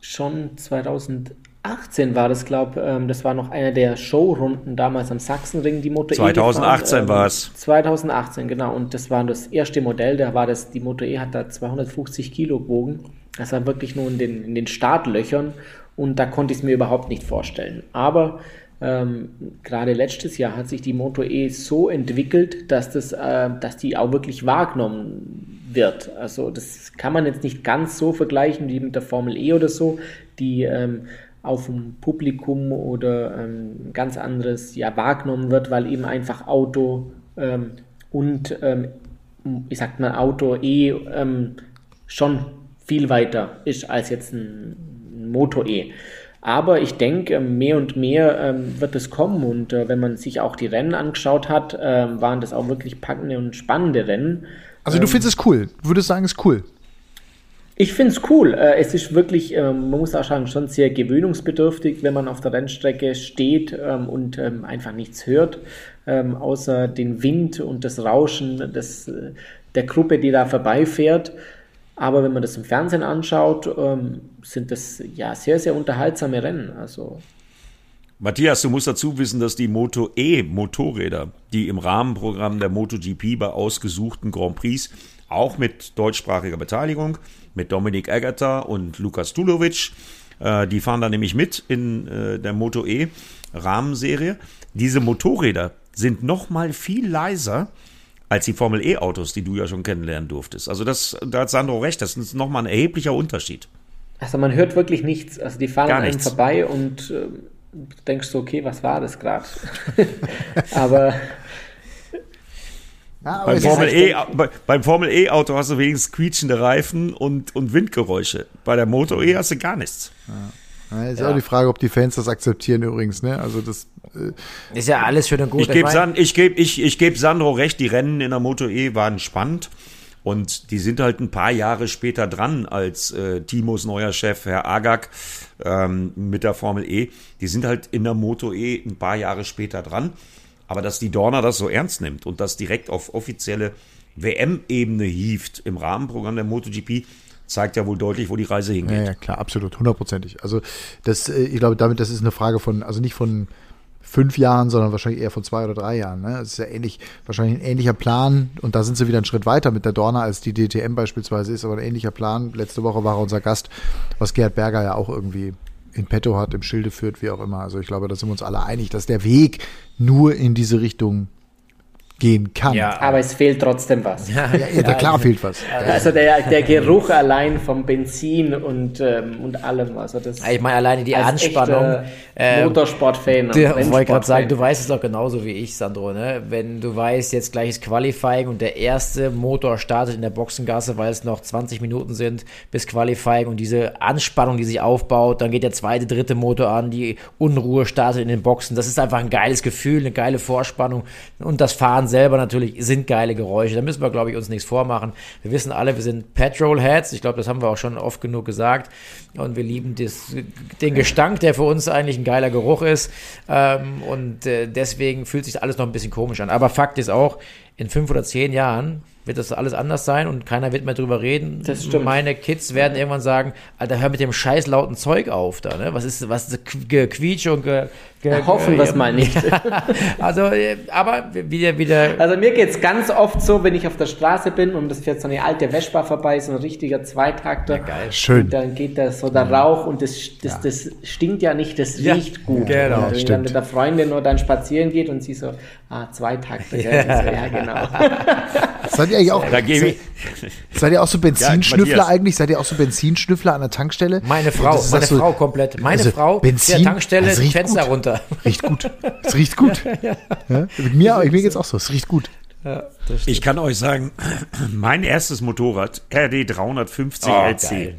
schon 2018 war das, glaube ähm, das war noch eine der Showrunden damals am Sachsenring, die Moto 2018 E. 2018 war es. 2018, genau. Und das war das erste Modell, da war das, die Moto E hat da 250 Kilo gewogen. Das war wirklich nur in den, in den Startlöchern und da konnte ich es mir überhaupt nicht vorstellen. Aber ähm, gerade letztes Jahr hat sich die Moto E so entwickelt, dass, das, äh, dass die auch wirklich wahrgenommen wird. Also das kann man jetzt nicht ganz so vergleichen wie mit der Formel E oder so, die ähm, auf dem Publikum oder ähm, ganz anderes ja wahrgenommen wird, weil eben einfach Auto ähm, und ähm, ich sag mal Auto E ähm, schon viel weiter ist als jetzt ein Moto E. Aber ich denke, mehr und mehr ähm, wird es kommen. Und äh, wenn man sich auch die Rennen angeschaut hat, äh, waren das auch wirklich packende und spannende Rennen. Also du ähm, findest es cool? Du würdest sagen, es ist cool? Ich finde es cool. Äh, es ist wirklich, ähm, man muss auch sagen, schon sehr gewöhnungsbedürftig, wenn man auf der Rennstrecke steht ähm, und ähm, einfach nichts hört, ähm, außer den Wind und das Rauschen des, äh, der Gruppe, die da vorbeifährt. Aber wenn man das im Fernsehen anschaut, ähm, sind das ja sehr, sehr unterhaltsame Rennen. Also Matthias, du musst dazu wissen, dass die Moto E Motorräder, die im Rahmenprogramm der MotoGP bei ausgesuchten Grand Prix auch mit deutschsprachiger Beteiligung, mit Dominik Agatha und Lukas Tulovic, äh, die fahren da nämlich mit in äh, der Moto E Rahmenserie. Diese Motorräder sind noch mal viel leiser als die Formel E-Autos, die du ja schon kennenlernen durftest. Also das, da hat Sandro recht, das ist nochmal ein erheblicher Unterschied. Also man hört wirklich nichts. Also die fahren an einem vorbei und äh, du denkst so, okay, was war das gerade? aber ja, beim, Formel e, bei, beim Formel E-Auto hast du wenigstens quietschende Reifen und, und Windgeräusche. Bei der Moto E hast du gar nichts. Ja. Ja, ist ja. auch die Frage, ob die Fans das akzeptieren übrigens. Ne? Also das äh ist ja alles für eine gute. Ich gebe San, ich geb, ich, ich geb Sandro recht, die Rennen in der Moto E waren spannend. Und die sind halt ein paar Jahre später dran als äh, Timos neuer Chef, Herr Agag, ähm, mit der Formel E. Die sind halt in der Moto E ein paar Jahre später dran. Aber dass die Dorna das so ernst nimmt und das direkt auf offizielle WM-Ebene hieft im Rahmenprogramm der MotoGP, zeigt ja wohl deutlich, wo die Reise hingeht. Ja, ja klar, absolut, hundertprozentig. Also das, äh, ich glaube, damit, das ist eine Frage von, also nicht von fünf Jahren, sondern wahrscheinlich eher von zwei oder drei Jahren. Ne? Das ist ja ähnlich, wahrscheinlich ein ähnlicher Plan und da sind sie wieder einen Schritt weiter mit der Dorna, als die DTM beispielsweise ist, aber ein ähnlicher Plan. Letzte Woche war er unser Gast, was Gerhard Berger ja auch irgendwie in petto hat, im Schilde führt, wie auch immer. Also ich glaube, da sind wir uns alle einig, dass der Weg nur in diese Richtung gehen kann. Ja, aber es fehlt trotzdem was. Ja, ja, ja klar fehlt was. Also der, der Geruch allein vom Benzin und, ähm, und allem. Also das ich meine, alleine die Anspannung. Äh, Motorsportfan. Ich wollte gerade sagen, du weißt es doch genauso wie ich, Sandro. Ne? Wenn du weißt, jetzt gleich ist Qualifying und der erste Motor startet in der Boxengasse, weil es noch 20 Minuten sind bis Qualifying und diese Anspannung, die sich aufbaut, dann geht der zweite, dritte Motor an, die Unruhe startet in den Boxen. Das ist einfach ein geiles Gefühl, eine geile Vorspannung und das Fahren selber natürlich sind geile Geräusche. Da müssen wir, glaube ich, uns nichts vormachen. Wir wissen alle, wir sind Petrolheads. Ich glaube, das haben wir auch schon oft genug gesagt. Und wir lieben das, den Gestank, der für uns eigentlich ein geiler Geruch ist. Ähm, und äh, deswegen fühlt sich alles noch ein bisschen komisch an. Aber Fakt ist auch, in fünf oder zehn Jahren wird das alles anders sein und keiner wird mehr drüber reden. Das stimmt. Meine Kids werden irgendwann sagen, Alter, hör mit dem scheiß lauten Zeug auf da, ne? Was ist, was ist Quietsch und ge, Hoffen wir es mal nicht. also, äh, aber wieder, wieder. Also mir geht es ganz oft so, wenn ich auf der Straße bin und das fährt so eine alte Vespa vorbei, so ein richtiger Zweitakter. Ja, geil. Schön. Und dann geht da so der Rauch und das, das, ja. das stinkt ja nicht, das riecht ja, gut. Genau, und wenn dann mit der Freundin nur dann spazieren geht und sie so, ah, Zweitakter, gell? So, ja, genau. Seid ihr eigentlich auch, da seid, seid ihr auch so Benzinschnüffler ja, eigentlich? Seid ihr auch so Benzinschnüffler an der Tankstelle? Meine Frau, meine so, Frau komplett. Meine also Frau, Benzin, der Tankstelle, Fenster gut. Runter. Riecht gut. Es riecht gut. ja, ja. Mit mir, mir geht's auch so. Es riecht gut. Ja, ich kann euch sagen, mein erstes Motorrad, RD 350 oh, LC. Geil.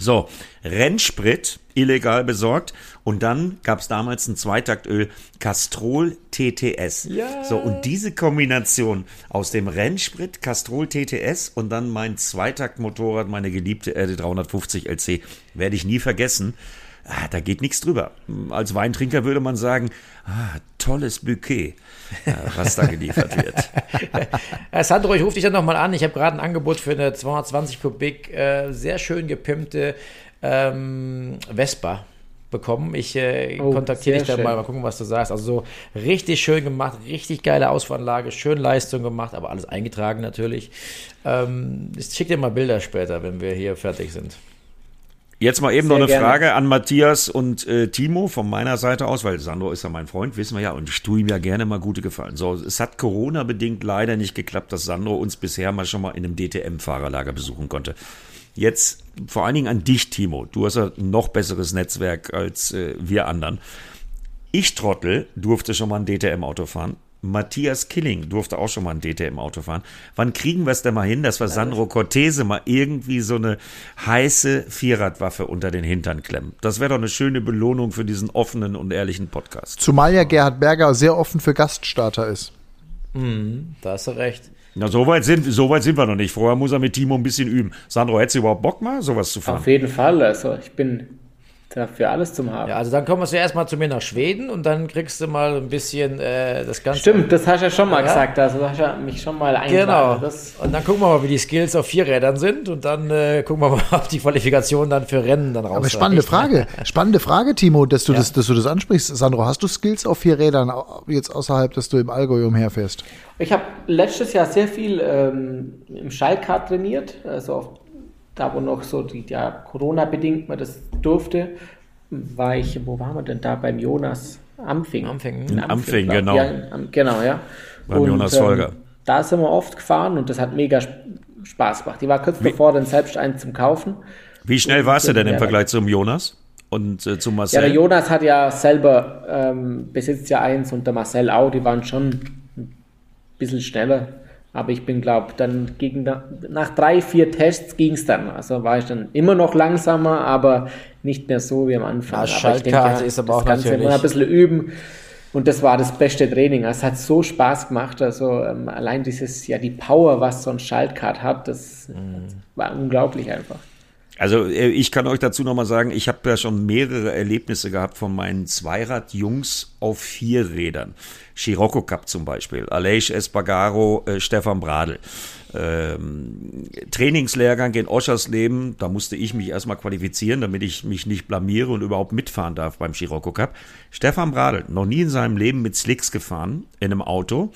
So, Rennsprit, illegal besorgt. Und dann gab es damals ein Zweitaktöl, Castrol TTS. Ja. So, und diese Kombination aus dem Rennsprit, Castrol TTS und dann mein Zweitaktmotorrad, meine geliebte RD 350 LC, werde ich nie vergessen. Ah, da geht nichts drüber. Als Weintrinker würde man sagen, ah, tolles Bouquet, äh, was da geliefert wird. Sandro, ich rufe dich dann nochmal an. Ich habe gerade ein Angebot für eine 220 Kubik, äh, sehr schön gepimpte ähm, Vespa bekommen. Ich äh, oh, kontaktiere dich dann mal, mal gucken, was du sagst. Also so richtig schön gemacht, richtig geile Ausfahranlage, schön Leistung gemacht, aber alles eingetragen natürlich. Ähm, ich schicke dir mal Bilder später, wenn wir hier fertig sind. Jetzt mal eben Sehr noch eine gerne. Frage an Matthias und äh, Timo von meiner Seite aus, weil Sandro ist ja mein Freund, wissen wir ja, und ich tue ihm ja gerne mal gute Gefallen. So, es hat Corona-bedingt leider nicht geklappt, dass Sandro uns bisher mal schon mal in einem DTM-Fahrerlager besuchen konnte. Jetzt vor allen Dingen an dich, Timo. Du hast ja ein noch besseres Netzwerk als äh, wir anderen. Ich Trottel durfte schon mal ein DTM-Auto fahren. Matthias Killing durfte auch schon mal ein DTM-Auto fahren. Wann kriegen wir es denn mal hin, dass wir Sandro Cortese mal irgendwie so eine heiße Vierradwaffe unter den Hintern klemmen? Das wäre doch eine schöne Belohnung für diesen offenen und ehrlichen Podcast. Zumal ja Gerhard Berger sehr offen für Gaststarter ist. Mhm, da hast du recht. Na, so weit, sind, so weit sind wir noch nicht. Vorher muss er mit Timo ein bisschen üben. Sandro, hättest du überhaupt Bock mal, sowas zu fahren? Auf jeden Fall. Also, ich bin dafür alles zum Haben. Ja, also dann kommst du erstmal zu mir nach Schweden und dann kriegst du mal ein bisschen äh, das Ganze. Stimmt, das hast du ja schon mal ja. gesagt, also hast du mich schon mal eingeladen. Genau. Das und dann gucken wir mal, wie die Skills auf vier Rädern sind und dann äh, gucken wir mal, ob die Qualifikation dann für Rennen dann raus. Aber spannende Frage, spannende Frage, Timo, dass du ja. das, dass du das ansprichst. Sandro, hast du Skills auf vier Rädern jetzt außerhalb, dass du im Allgäu umherfährst? Ich habe letztes Jahr sehr viel ähm, im Schalkart trainiert, also auf, da wo noch so die, ja, Corona-bedingt man das durfte war ich, wo waren wir denn da? Beim Jonas Amfing. Amfing, in Amfing, Amfing genau. Ja, genau, ja. Beim und, Jonas Folger. Ähm, da sind wir oft gefahren und das hat mega Spaß gemacht. Die war kurz Wie, davor, dann selbst einen zum Kaufen. Wie schnell warst du denn im Vergleich zum Jonas? Und äh, zu Marcel? Ja, der Jonas hat ja selber, ähm, besitzt ja eins und der Marcel auch, die waren schon ein bisschen schneller. Aber ich bin, glaube dann gegen nach drei, vier Tests ging es dann. Also war ich dann immer noch langsamer, aber nicht mehr so wie am Anfang. Ja, Schaltkarte ist aber auch das Ganze natürlich. Immer ein bisschen üben. Und das war das beste Training. Es hat so Spaß gemacht. Also ähm, allein dieses, ja, die Power, was so ein Schaltkart hat, das, mhm. das war unglaublich einfach. Also äh, ich kann euch dazu nochmal sagen, ich habe ja schon mehrere Erlebnisse gehabt von meinen Zweirad-Jungs auf vier Rädern. Scirocco Cup zum Beispiel, Aleix Espargaro, äh, Stefan Bradl. Ähm, Trainingslehrgang in Oschersleben, da musste ich mich erstmal qualifizieren, damit ich mich nicht blamiere und überhaupt mitfahren darf beim Scirocco Cup. Stefan Bradl, noch nie in seinem Leben mit Slicks gefahren in einem Auto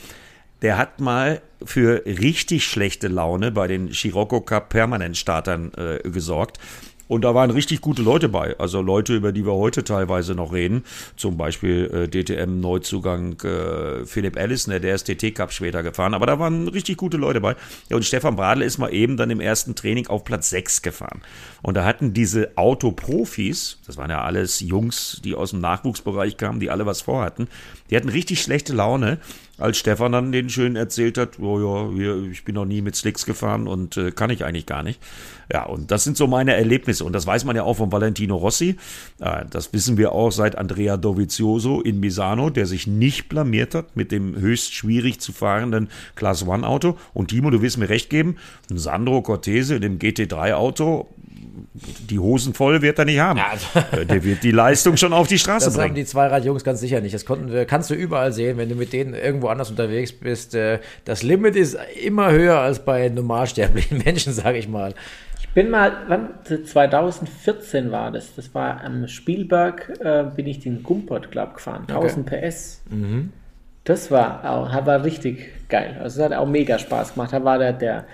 der hat mal für richtig schlechte Laune bei den Scirocco Cup Permanent-Startern äh, gesorgt. Und da waren richtig gute Leute bei. Also Leute, über die wir heute teilweise noch reden. Zum Beispiel äh, DTM-Neuzugang äh, Philipp Allison, der ist TT Cup später gefahren. Aber da waren richtig gute Leute bei. Ja, und Stefan Bradl ist mal eben dann im ersten Training auf Platz 6 gefahren. Und da hatten diese Autoprofis, das waren ja alles Jungs, die aus dem Nachwuchsbereich kamen, die alle was vorhatten, die hatten richtig schlechte Laune als Stefan dann den schön erzählt hat, oh ja, ich bin noch nie mit Slicks gefahren und äh, kann ich eigentlich gar nicht. Ja, und das sind so meine Erlebnisse. Und das weiß man ja auch von Valentino Rossi. Äh, das wissen wir auch seit Andrea Dovizioso in Misano, der sich nicht blamiert hat mit dem höchst schwierig zu fahrenden Class One Auto. Und Timo, du wirst mir recht geben, ein Sandro Cortese in dem GT3 Auto, die Hosen voll wird er nicht haben. Ja, äh, der wird die Leistung schon auf die Straße das bringen. Das haben die Zweiradjungs ganz sicher nicht. Das konnten, kannst du überall sehen, wenn du mit denen irgendwo anders unterwegs bist. Äh, das Limit ist immer höher als bei normalsterblichen Menschen, sage ich mal. Ich bin mal, wann, 2014 war das, das war am Spielberg, äh, bin ich den Gumpert Club gefahren, 1000 okay. PS. Mhm. Das war, auch, war richtig geil. Also es hat auch mega Spaß gemacht. Da war der, der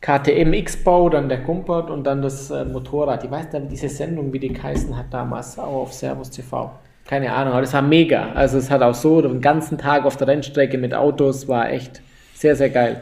KTM X-Bau, dann der Kumpert und dann das äh, Motorrad. Ich weiß dann diese Sendung, wie die geheißen hat damals, auch auf Servus TV. Keine Ahnung, aber das war mega. Also es hat auch so den ganzen Tag auf der Rennstrecke mit Autos, war echt sehr, sehr geil.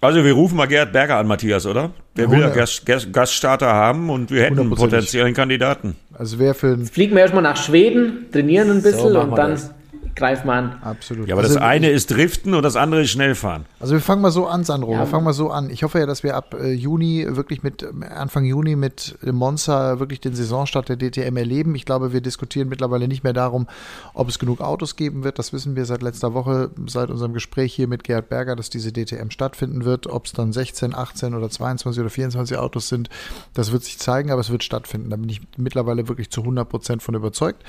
Also wir rufen mal Gerhard Berger an, Matthias, oder? Der will ja Gast, Gast, Gaststarter haben und wir hätten einen potenziellen Kandidaten. Also wer für Jetzt fliegen wir erstmal nach Schweden, trainieren ein bisschen so, und dann das greif mal an. Absolut. Ja, aber also, das eine ist Driften und das andere ist Schnellfahren. Also wir fangen mal so an, Sandro. Ja. Wir fangen mal so an. Ich hoffe ja, dass wir ab äh, Juni wirklich mit Anfang Juni mit Monza wirklich den Saisonstart der DTM erleben. Ich glaube, wir diskutieren mittlerweile nicht mehr darum, ob es genug Autos geben wird. Das wissen wir seit letzter Woche, seit unserem Gespräch hier mit Gerhard Berger, dass diese DTM stattfinden wird. Ob es dann 16, 18 oder 22 oder 24 Autos sind, das wird sich zeigen, aber es wird stattfinden. Da bin ich mittlerweile wirklich zu 100 Prozent von überzeugt.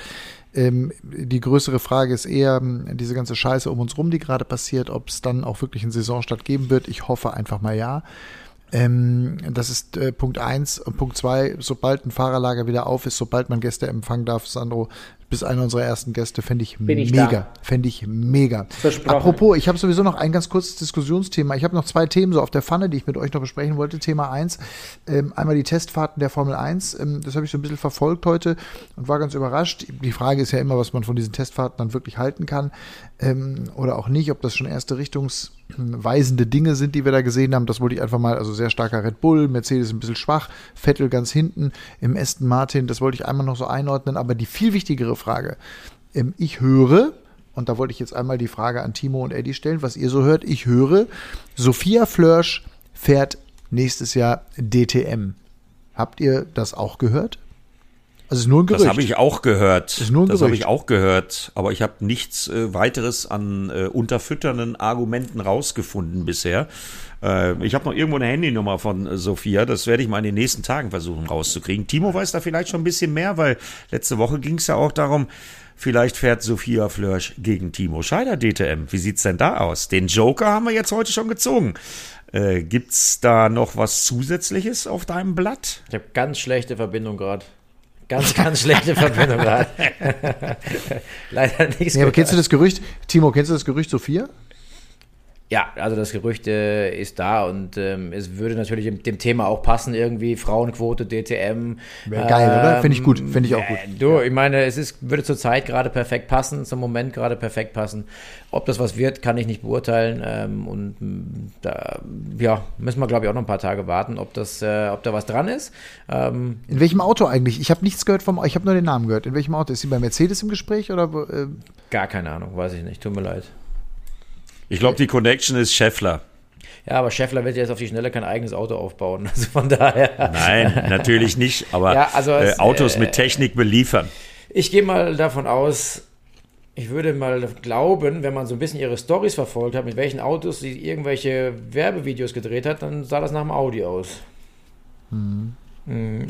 Ähm, die größere Frage ist eher ähm, diese ganze Scheiße um uns rum, die gerade passiert, ob es dann auch wirklich einen Saisonstart geben wird. Ich hoffe einfach mal ja. Ähm, das ist äh, Punkt eins Und Punkt zwei sobald ein Fahrerlager wieder auf ist, sobald man Gäste empfangen darf, Sandro, bist einer unserer ersten Gäste, fände ich, ich mega. Fände ich mega. Apropos, ich habe sowieso noch ein ganz kurzes Diskussionsthema. Ich habe noch zwei Themen so auf der Pfanne, die ich mit euch noch besprechen wollte. Thema eins ähm, einmal die Testfahrten der Formel 1. Ähm, das habe ich so ein bisschen verfolgt heute und war ganz überrascht. Die Frage ist ja immer, was man von diesen Testfahrten dann wirklich halten kann ähm, oder auch nicht, ob das schon erste richtungsweisende Dinge sind, die wir da gesehen haben. Das wollte ich einfach mal, also sehr starker Red Bull, Mercedes ein bisschen schwach, Vettel ganz hinten, im Aston Martin, das wollte ich einmal noch so einordnen, aber die viel wichtigere Frage, ähm, ich höre, und da wollte ich jetzt einmal die Frage an Timo und Eddie stellen, was ihr so hört, ich höre, Sophia Flörsch fährt nächstes Jahr DTM. Habt ihr das auch gehört? Also ist nur ein Gerücht. Das habe ich auch gehört. Ist nur ein das habe ich auch gehört, aber ich habe nichts äh, weiteres an äh, unterfütternden Argumenten rausgefunden bisher. Äh, ich habe noch irgendwo eine Handynummer von äh, Sophia, das werde ich mal in den nächsten Tagen versuchen rauszukriegen. Timo weiß da vielleicht schon ein bisschen mehr, weil letzte Woche ging es ja auch darum, Vielleicht fährt Sophia Flörsch gegen Timo Scheider DTM. Wie sieht's denn da aus? Den Joker haben wir jetzt heute schon gezogen. Äh, gibt's da noch was Zusätzliches auf deinem Blatt? Ich habe ganz schlechte Verbindung gerade. Ganz, ganz schlechte Verbindung. Leider nichts. Nee, aber kennst du das Gerücht, Timo, kennst du das Gerücht Sophia? Ja, also das Gerücht äh, ist da und ähm, es würde natürlich dem Thema auch passen, irgendwie Frauenquote, DTM. Wäre geil, ähm, oder? Finde ich gut, finde ich auch gut. Äh, du, ich meine, es ist, würde zur Zeit gerade perfekt passen, zum Moment gerade perfekt passen. Ob das was wird, kann ich nicht beurteilen ähm, und mm, da ja, müssen wir, glaube ich, auch noch ein paar Tage warten, ob, das, äh, ob da was dran ist. Ähm, In welchem Auto eigentlich? Ich habe nichts gehört vom, ich habe nur den Namen gehört. In welchem Auto? Ist sie bei Mercedes im Gespräch oder? Äh? Gar keine Ahnung, weiß ich nicht, tut mir leid. Ich glaube, die Connection ist Scheffler. Ja, aber Scheffler wird jetzt auf die Schnelle kein eigenes Auto aufbauen. Also von daher. Nein, natürlich nicht. Aber ja, also es, äh, Autos äh, mit Technik beliefern. Ich gehe mal davon aus, ich würde mal glauben, wenn man so ein bisschen ihre Stories verfolgt hat, mit welchen Autos sie irgendwelche Werbevideos gedreht hat, dann sah das nach dem Audi aus. Mhm.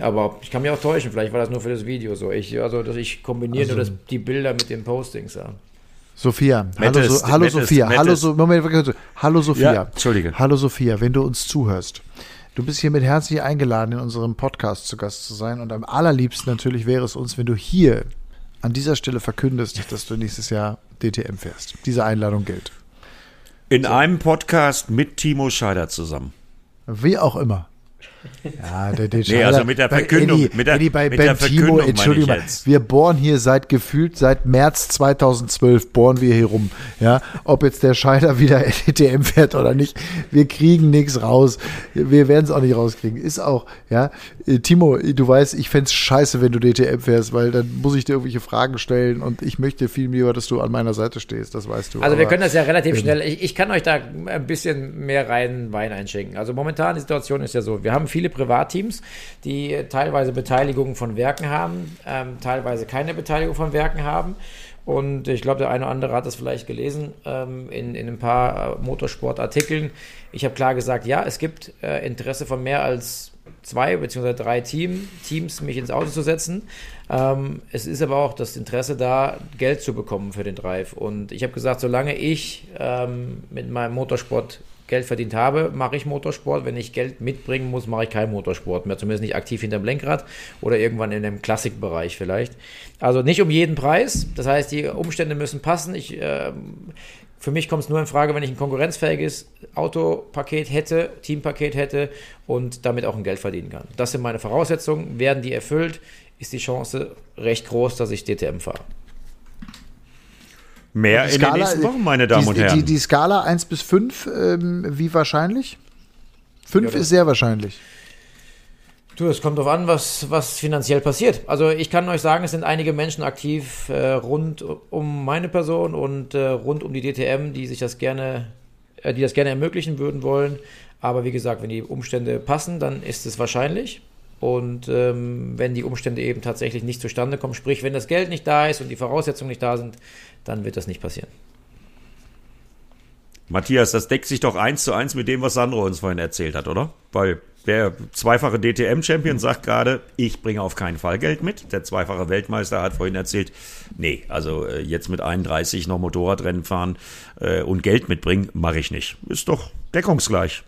Aber ich kann mich auch täuschen, vielleicht war das nur für das Video so. Ich, also, dass ich kombiniere also, nur das, die Bilder mit den Postings. Ja. Sophia, hallo, so, hallo Sophia, Mettest. hallo, so, Moment, hallo Sophia, ja, Entschuldige. Hallo Sophia, wenn du uns zuhörst. Du bist hiermit herzlich eingeladen, in unserem Podcast zu Gast zu sein. Und am allerliebsten natürlich wäre es uns, wenn du hier an dieser Stelle verkündest, dass du nächstes Jahr DTM fährst. Diese Einladung gilt. In so. einem Podcast mit Timo Scheider zusammen. Wie auch immer. Ja, der, der nee, also mit der Verkündung. Eddie, mit der, Eddie bei mit Ben Timo, Entschuldigung mal, wir bohren hier seit gefühlt seit März 2012 bohren wir hier rum. Ja, ob jetzt der Scheider wieder DTM fährt oder nicht, wir kriegen nichts raus. Wir werden es auch nicht rauskriegen. Ist auch, ja. Äh, Timo, du weißt, ich fände es scheiße, wenn du DTM fährst, weil dann muss ich dir irgendwelche Fragen stellen und ich möchte viel lieber, dass du an meiner Seite stehst, das weißt du. Also Aber, wir können das ja relativ schnell, ich, ich kann euch da ein bisschen mehr rein Wein einschenken. Also momentan die Situation ist ja so, wir haben viele Privatteams, die teilweise Beteiligung von Werken haben, ähm, teilweise keine Beteiligung von Werken haben. Und ich glaube, der eine oder andere hat das vielleicht gelesen ähm, in, in ein paar äh, Motorsportartikeln. Ich habe klar gesagt, ja, es gibt äh, Interesse von mehr als zwei bzw. drei Team, Teams, mich ins Auto zu setzen. Ähm, es ist aber auch das Interesse da, Geld zu bekommen für den Drive. Und ich habe gesagt, solange ich ähm, mit meinem Motorsport Geld verdient habe, mache ich Motorsport. Wenn ich Geld mitbringen muss, mache ich keinen Motorsport mehr. Zumindest nicht aktiv hinterm Lenkrad oder irgendwann in dem Klassikbereich vielleicht. Also nicht um jeden Preis. Das heißt, die Umstände müssen passen. Ich, äh, für mich kommt es nur in Frage, wenn ich ein konkurrenzfähiges Autopaket hätte, Teampaket hätte und damit auch ein Geld verdienen kann. Das sind meine Voraussetzungen. Werden die erfüllt, ist die Chance recht groß, dass ich DTM fahre. Mehr Skala, in den nächsten Wochen, meine Damen die, und Herren. Die, die, Skala 1 bis 5, ähm, wie wahrscheinlich? 5 ja, ist sehr wahrscheinlich. Du, es kommt darauf an, was, was finanziell passiert. Also ich kann euch sagen, es sind einige Menschen aktiv äh, rund um meine Person und äh, rund um die DTM, die sich das gerne, äh, die das gerne ermöglichen würden wollen. Aber wie gesagt, wenn die Umstände passen, dann ist es wahrscheinlich. Und ähm, wenn die Umstände eben tatsächlich nicht zustande kommen, sprich, wenn das Geld nicht da ist und die Voraussetzungen nicht da sind, dann wird das nicht passieren. Matthias, das deckt sich doch eins zu eins mit dem, was Sandro uns vorhin erzählt hat, oder? Weil der zweifache DTM-Champion sagt gerade, ich bringe auf keinen Fall Geld mit. Der zweifache Weltmeister hat vorhin erzählt, nee, also äh, jetzt mit 31 noch Motorradrennen fahren äh, und Geld mitbringen, mache ich nicht. Ist doch deckungsgleich.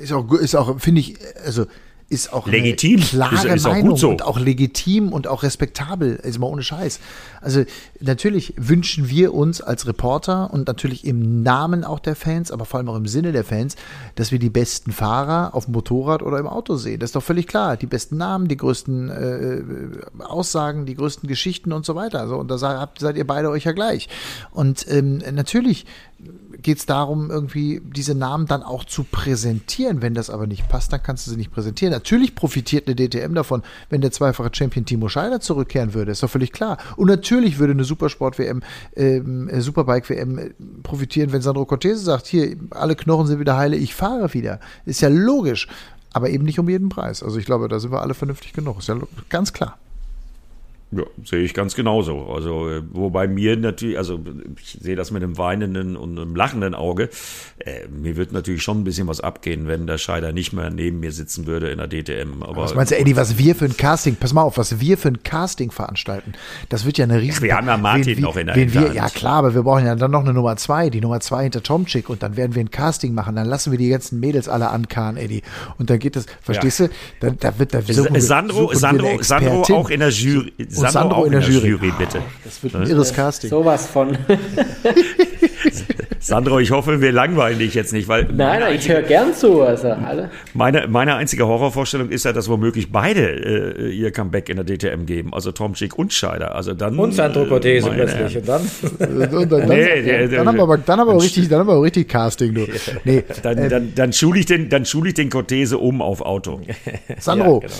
Ist auch, ist auch finde ich, also ist auch legitim. klare ist, ist Meinung so. und auch legitim und auch respektabel, ist mal ohne Scheiß. Also natürlich wünschen wir uns als Reporter und natürlich im Namen auch der Fans, aber vor allem auch im Sinne der Fans, dass wir die besten Fahrer auf dem Motorrad oder im Auto sehen. Das ist doch völlig klar. Die besten Namen, die größten äh, Aussagen, die größten Geschichten und so weiter. Also, und da seid, ihr beide euch ja gleich. Und ähm, natürlich geht es darum, irgendwie diese Namen dann auch zu präsentieren. Wenn das aber nicht passt, dann kannst du sie nicht präsentieren. Natürlich profitiert eine DTM davon, wenn der zweifache Champion Timo Scheider zurückkehren würde. Ist doch völlig klar. Und natürlich würde eine Supersport-WM, ähm, äh, Superbike-WM äh, profitieren, wenn Sandro Cortese sagt, hier, alle Knochen sind wieder heile, ich fahre wieder. Ist ja logisch. Aber eben nicht um jeden Preis. Also ich glaube, da sind wir alle vernünftig genug. Ist ja ganz klar. Ja, sehe ich ganz genauso. Also, äh, wobei mir natürlich, also ich sehe das mit einem weinenden und einem lachenden Auge. Äh, mir wird natürlich schon ein bisschen was abgehen, wenn der Scheider nicht mehr neben mir sitzen würde in der DTM. Aber was meinst du, Eddie, was wir für ein Casting, pass mal auf, was wir für ein Casting veranstalten, das wird ja eine riesige. Wir haben ja Martin wen, noch in der wen wir, Ja klar, aber wir brauchen ja dann noch eine Nummer zwei, die Nummer zwei hinter Tomczyk und dann werden wir ein Casting machen, dann lassen wir die ganzen Mädels alle ankarren, Eddie. Und dann geht das, verstehst ja. du? Dann, da wird, da Sandro, Sandro, Sandro auch in der Jury. Und Sandro, Sandro in der, in der Jury. Jury. bitte. Das wird ein irres Casting. Sowas von. Sandro, ich hoffe, wir langweilen dich jetzt nicht, weil. Nein, nein, ich höre gern zu. Also alle. Meine, meine einzige Horrorvorstellung ist ja, dass womöglich beide äh, ihr Comeback in der DTM geben. Also Tom Schick und Scheider. Also dann, und Sandro Cortese plötzlich. Und dann? und dann, nee, dann, dann, haben wir aber, dann haben wir richtig, dann haben wir richtig Casting, du. Nee, dann, ähm, dann, dann schule ich den, dann schule ich den Cortese um auf Auto. Sandro, ja, genau.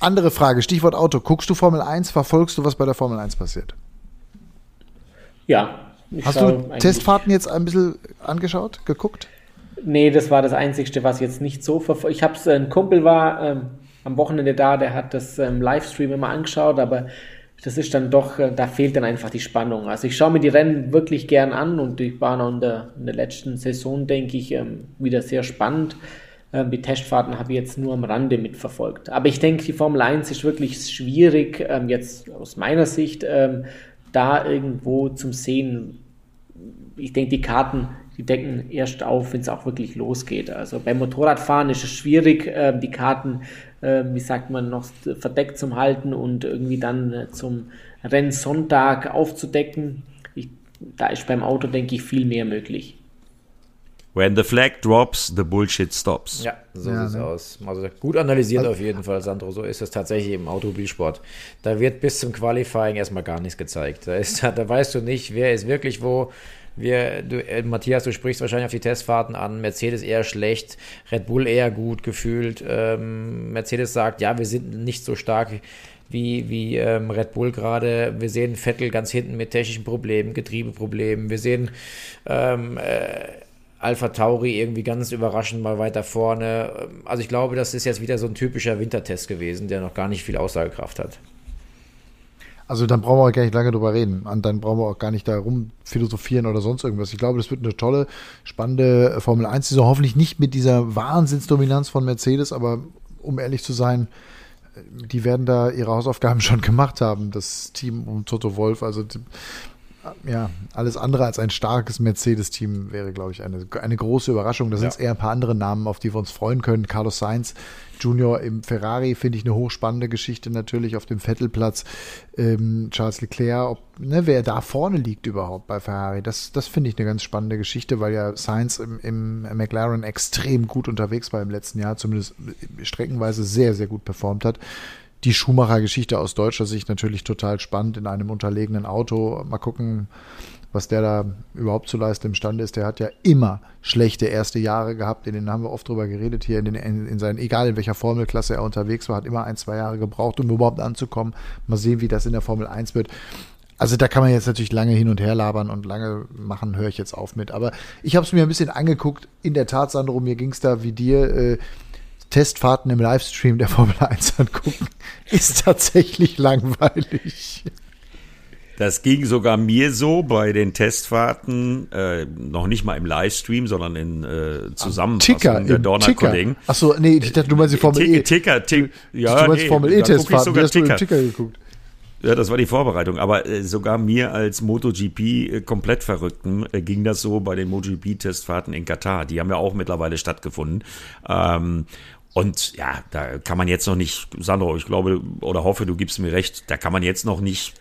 Andere Frage, Stichwort Auto. Guckst du Formel 1, verfolgst du, was bei der Formel 1 passiert? Ja. Hast du Testfahrten jetzt ein bisschen angeschaut, geguckt? Nee, das war das Einzige, was jetzt nicht so verfolgt. Ich habe ein Kumpel war ähm, am Wochenende da, der hat das ähm, Livestream immer angeschaut, aber das ist dann doch, äh, da fehlt dann einfach die Spannung. Also ich schaue mir die Rennen wirklich gern an und die waren auch in der, in der letzten Saison, denke ich, ähm, wieder sehr spannend. Ähm, die Testfahrten habe ich jetzt nur am Rande mitverfolgt. Aber ich denke, die Formel 1 ist wirklich schwierig, ähm, jetzt aus meiner Sicht, da irgendwo zum Sehen. Ich denke, die Karten, die decken erst auf, wenn es auch wirklich losgeht. Also beim Motorradfahren ist es schwierig, die Karten wie sagt man, noch verdeckt zum Halten und irgendwie dann äh, zum Rennsonntag aufzudecken. Ich, da ist beim Auto, denke ich, viel mehr möglich. When the flag drops, the bullshit stops. Ja, so ja, sieht's ne? aus. Also gut analysiert also, auf jeden Fall, Sandro. So ist es tatsächlich im Automobilsport. Da wird bis zum Qualifying erstmal gar nichts gezeigt. Da, ist, da weißt du nicht, wer ist wirklich wo. Wir, du, äh, Matthias, du sprichst wahrscheinlich auf die Testfahrten an. Mercedes eher schlecht, Red Bull eher gut gefühlt. Ähm, Mercedes sagt, ja, wir sind nicht so stark wie, wie ähm, Red Bull gerade. Wir sehen Vettel ganz hinten mit technischen Problemen, Getriebeproblemen. Wir sehen ähm, äh, Alpha Tauri irgendwie ganz überraschend mal weiter vorne. Also ich glaube, das ist jetzt wieder so ein typischer Wintertest gewesen, der noch gar nicht viel Aussagekraft hat. Also dann brauchen wir gar nicht lange drüber reden. Und dann brauchen wir auch gar nicht da rum philosophieren oder sonst irgendwas. Ich glaube, das wird eine tolle, spannende Formel 1-Saison. Hoffentlich nicht mit dieser Wahnsinnsdominanz von Mercedes, aber um ehrlich zu sein, die werden da ihre Hausaufgaben schon gemacht haben, das Team um Toto Wolf. Also ja, alles andere als ein starkes Mercedes-Team wäre, glaube ich, eine, eine große Überraschung. Da sind es eher ein paar andere Namen, auf die wir uns freuen können. Carlos Sainz Junior im Ferrari finde ich eine hochspannende Geschichte natürlich auf dem Vettelplatz. Ähm, Charles Leclerc, ob, ne, wer da vorne liegt überhaupt bei Ferrari, das, das finde ich eine ganz spannende Geschichte, weil ja Sainz im, im McLaren extrem gut unterwegs war im letzten Jahr, zumindest streckenweise sehr, sehr gut performt hat die Schumacher-Geschichte aus deutscher Sicht natürlich total spannend in einem unterlegenen Auto. Mal gucken, was der da überhaupt zu leisten imstande ist. Der hat ja immer schlechte erste Jahre gehabt, in denen haben wir oft drüber geredet hier, in, den, in, in seinen, egal in welcher Formelklasse er unterwegs war, hat immer ein, zwei Jahre gebraucht, um überhaupt anzukommen. Mal sehen, wie das in der Formel 1 wird. Also da kann man jetzt natürlich lange hin und her labern und lange machen, höre ich jetzt auf mit. Aber ich habe es mir ein bisschen angeguckt. In der Tat, Sandro, mir ging es da wie dir. Äh, Testfahrten im Livestream der Formel 1 angucken, ist tatsächlich langweilig. Das ging sogar mir so bei den Testfahrten, äh, noch nicht mal im Livestream, sondern in äh, Zusammenfassung Ticker, der Dorner Kollegen. Achso, nee, ich dachte, du meinst die Formel E. Ticker, Ticker, ja, du meinst nee, Formel E-Testfahrten, die hast du im Ticker geguckt. Ja, das war die Vorbereitung. Aber äh, sogar mir als MotoGP äh, komplett Verrückten äh, ging das so bei den MotoGP-Testfahrten in Katar. Die haben ja auch mittlerweile stattgefunden. Ähm, und ja, da kann man jetzt noch nicht, Sandro, ich glaube oder hoffe, du gibst mir recht, da kann man jetzt noch nicht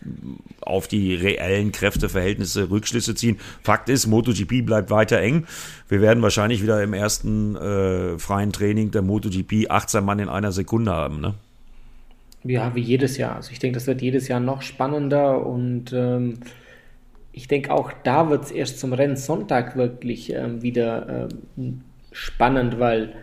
auf die reellen Kräfteverhältnisse Rückschlüsse ziehen. Fakt ist, MotoGP bleibt weiter eng. Wir werden wahrscheinlich wieder im ersten äh, freien Training der MotoGP 18 Mann in einer Sekunde haben, ne? Ja, wie jedes Jahr. Also ich denke, das wird jedes Jahr noch spannender und ähm, ich denke auch da wird es erst zum Rennsonntag wirklich ähm, wieder ähm, spannend, weil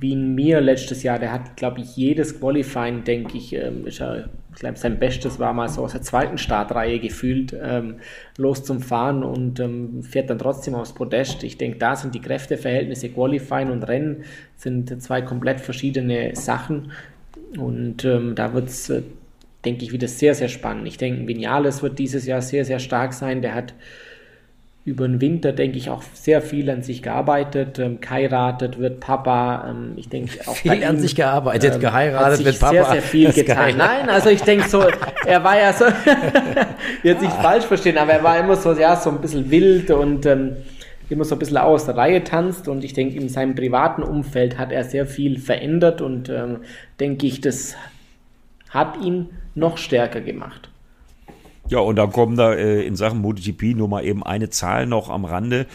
wie in mir letztes Jahr, der hat, glaube ich, jedes Qualifying, denke ich, ähm, ist er, ich glaube, sein Bestes war mal so aus der zweiten Startreihe gefühlt, ähm, los zum Fahren und ähm, fährt dann trotzdem aufs Podest. Ich denke, da sind die Kräfteverhältnisse, Qualifying und Rennen sind zwei komplett verschiedene Sachen und ähm, da wird es, äh, denke ich, wieder sehr, sehr spannend. Ich denke, Vinales wird dieses Jahr sehr, sehr stark sein. Der hat über den Winter, denke ich, auch sehr viel an sich gearbeitet, ähm, geheiratet, wird Papa. Ähm, ich denke auch viel an sich gearbeitet, ähm, geheiratet, wird Papa. Sehr, sehr viel getan. Nein, also ich denke so, er war ja so, jetzt nicht falsch verstehen, aber er war immer so, ja, so ein bisschen wild und ähm, immer so ein bisschen aus der Reihe tanzt und ich denke, in seinem privaten Umfeld hat er sehr viel verändert und ähm, denke ich, das hat ihn noch stärker gemacht. Ja, und dann kommen da äh, in Sachen MotoGP nur mal eben eine Zahl noch am Rande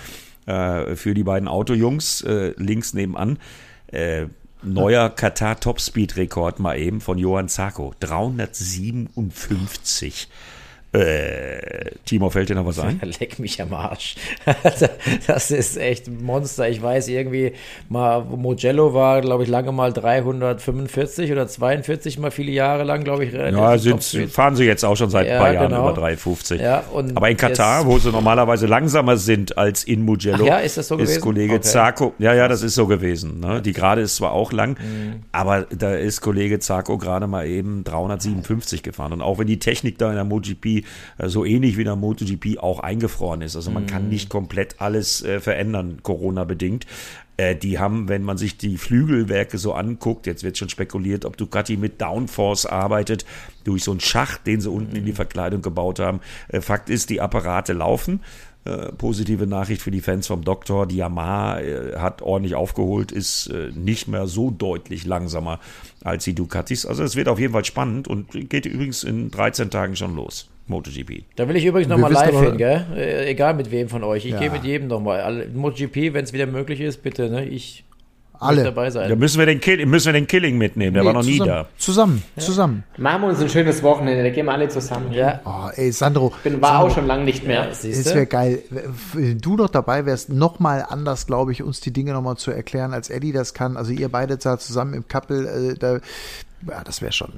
äh, für die beiden Autojungs äh, links nebenan. Äh, neuer Katar Topspeed Rekord mal eben von Johann Zarco. 357. Äh, Timo, fällt dir noch was ein? Leck mich am Arsch. das ist echt ein Monster. Ich weiß irgendwie, mal Mogello war, glaube ich, lange mal 345 oder 42 mal viele Jahre lang, glaube ich. Ja, fahren sie jetzt auch schon seit ein ja, paar Jahren genau. über 350. Ja, Aber in Katar, wo sie normalerweise langsamer sind als in Mugello, ja, ist, das so ist Kollege okay. Zarko, ja, ja, das ist so gewesen. Ne? Die gerade ist zwar auch lang, mhm. aber da ist Kollege Zarko gerade mal eben 357 gefahren. Und auch wenn die Technik da in der MotoGP äh, so ähnlich wie der MotoGP auch eingefroren ist. Also man kann mhm. nicht komplett alles äh, verändern, Corona-bedingt. Äh, die haben, wenn man sich die Flügelwerke so anguckt, jetzt wird schon spekuliert, ob Ducati mit Downforce arbeitet, durch so einen Schacht, den sie unten in die mhm. Verkleidung gebaut haben. Fakt ist, die Apparate laufen. Äh, positive Nachricht für die Fans vom Doktor. Die Yamaha äh, hat ordentlich aufgeholt, ist äh, nicht mehr so deutlich langsamer als die Ducatis. Also es wird auf jeden Fall spannend und geht übrigens in 13 Tagen schon los. MotoGP. Da will ich übrigens nochmal live hin, gell? Äh, egal mit wem von euch. Ich ja. gehe mit jedem nochmal. MotoGP, wenn es wieder möglich ist, bitte, ne? Ich alle dabei sein. Da müssen wir den, Kill, müssen wir den Killing mitnehmen, der nee, war noch zusammen, nie da. Zusammen, ja. zusammen. Machen wir uns ein schönes Wochenende, da gehen wir alle zusammen. Ja. Oh, ey, Sandro. Ich bin, war Sandro, auch schon lange nicht mehr. Ja, es wäre geil, wenn du noch dabei wärst, nochmal anders, glaube ich, uns die Dinge nochmal zu erklären, als Eddie das kann. Also ihr beide da zusammen im Couple, äh, da, ja, das wäre schon,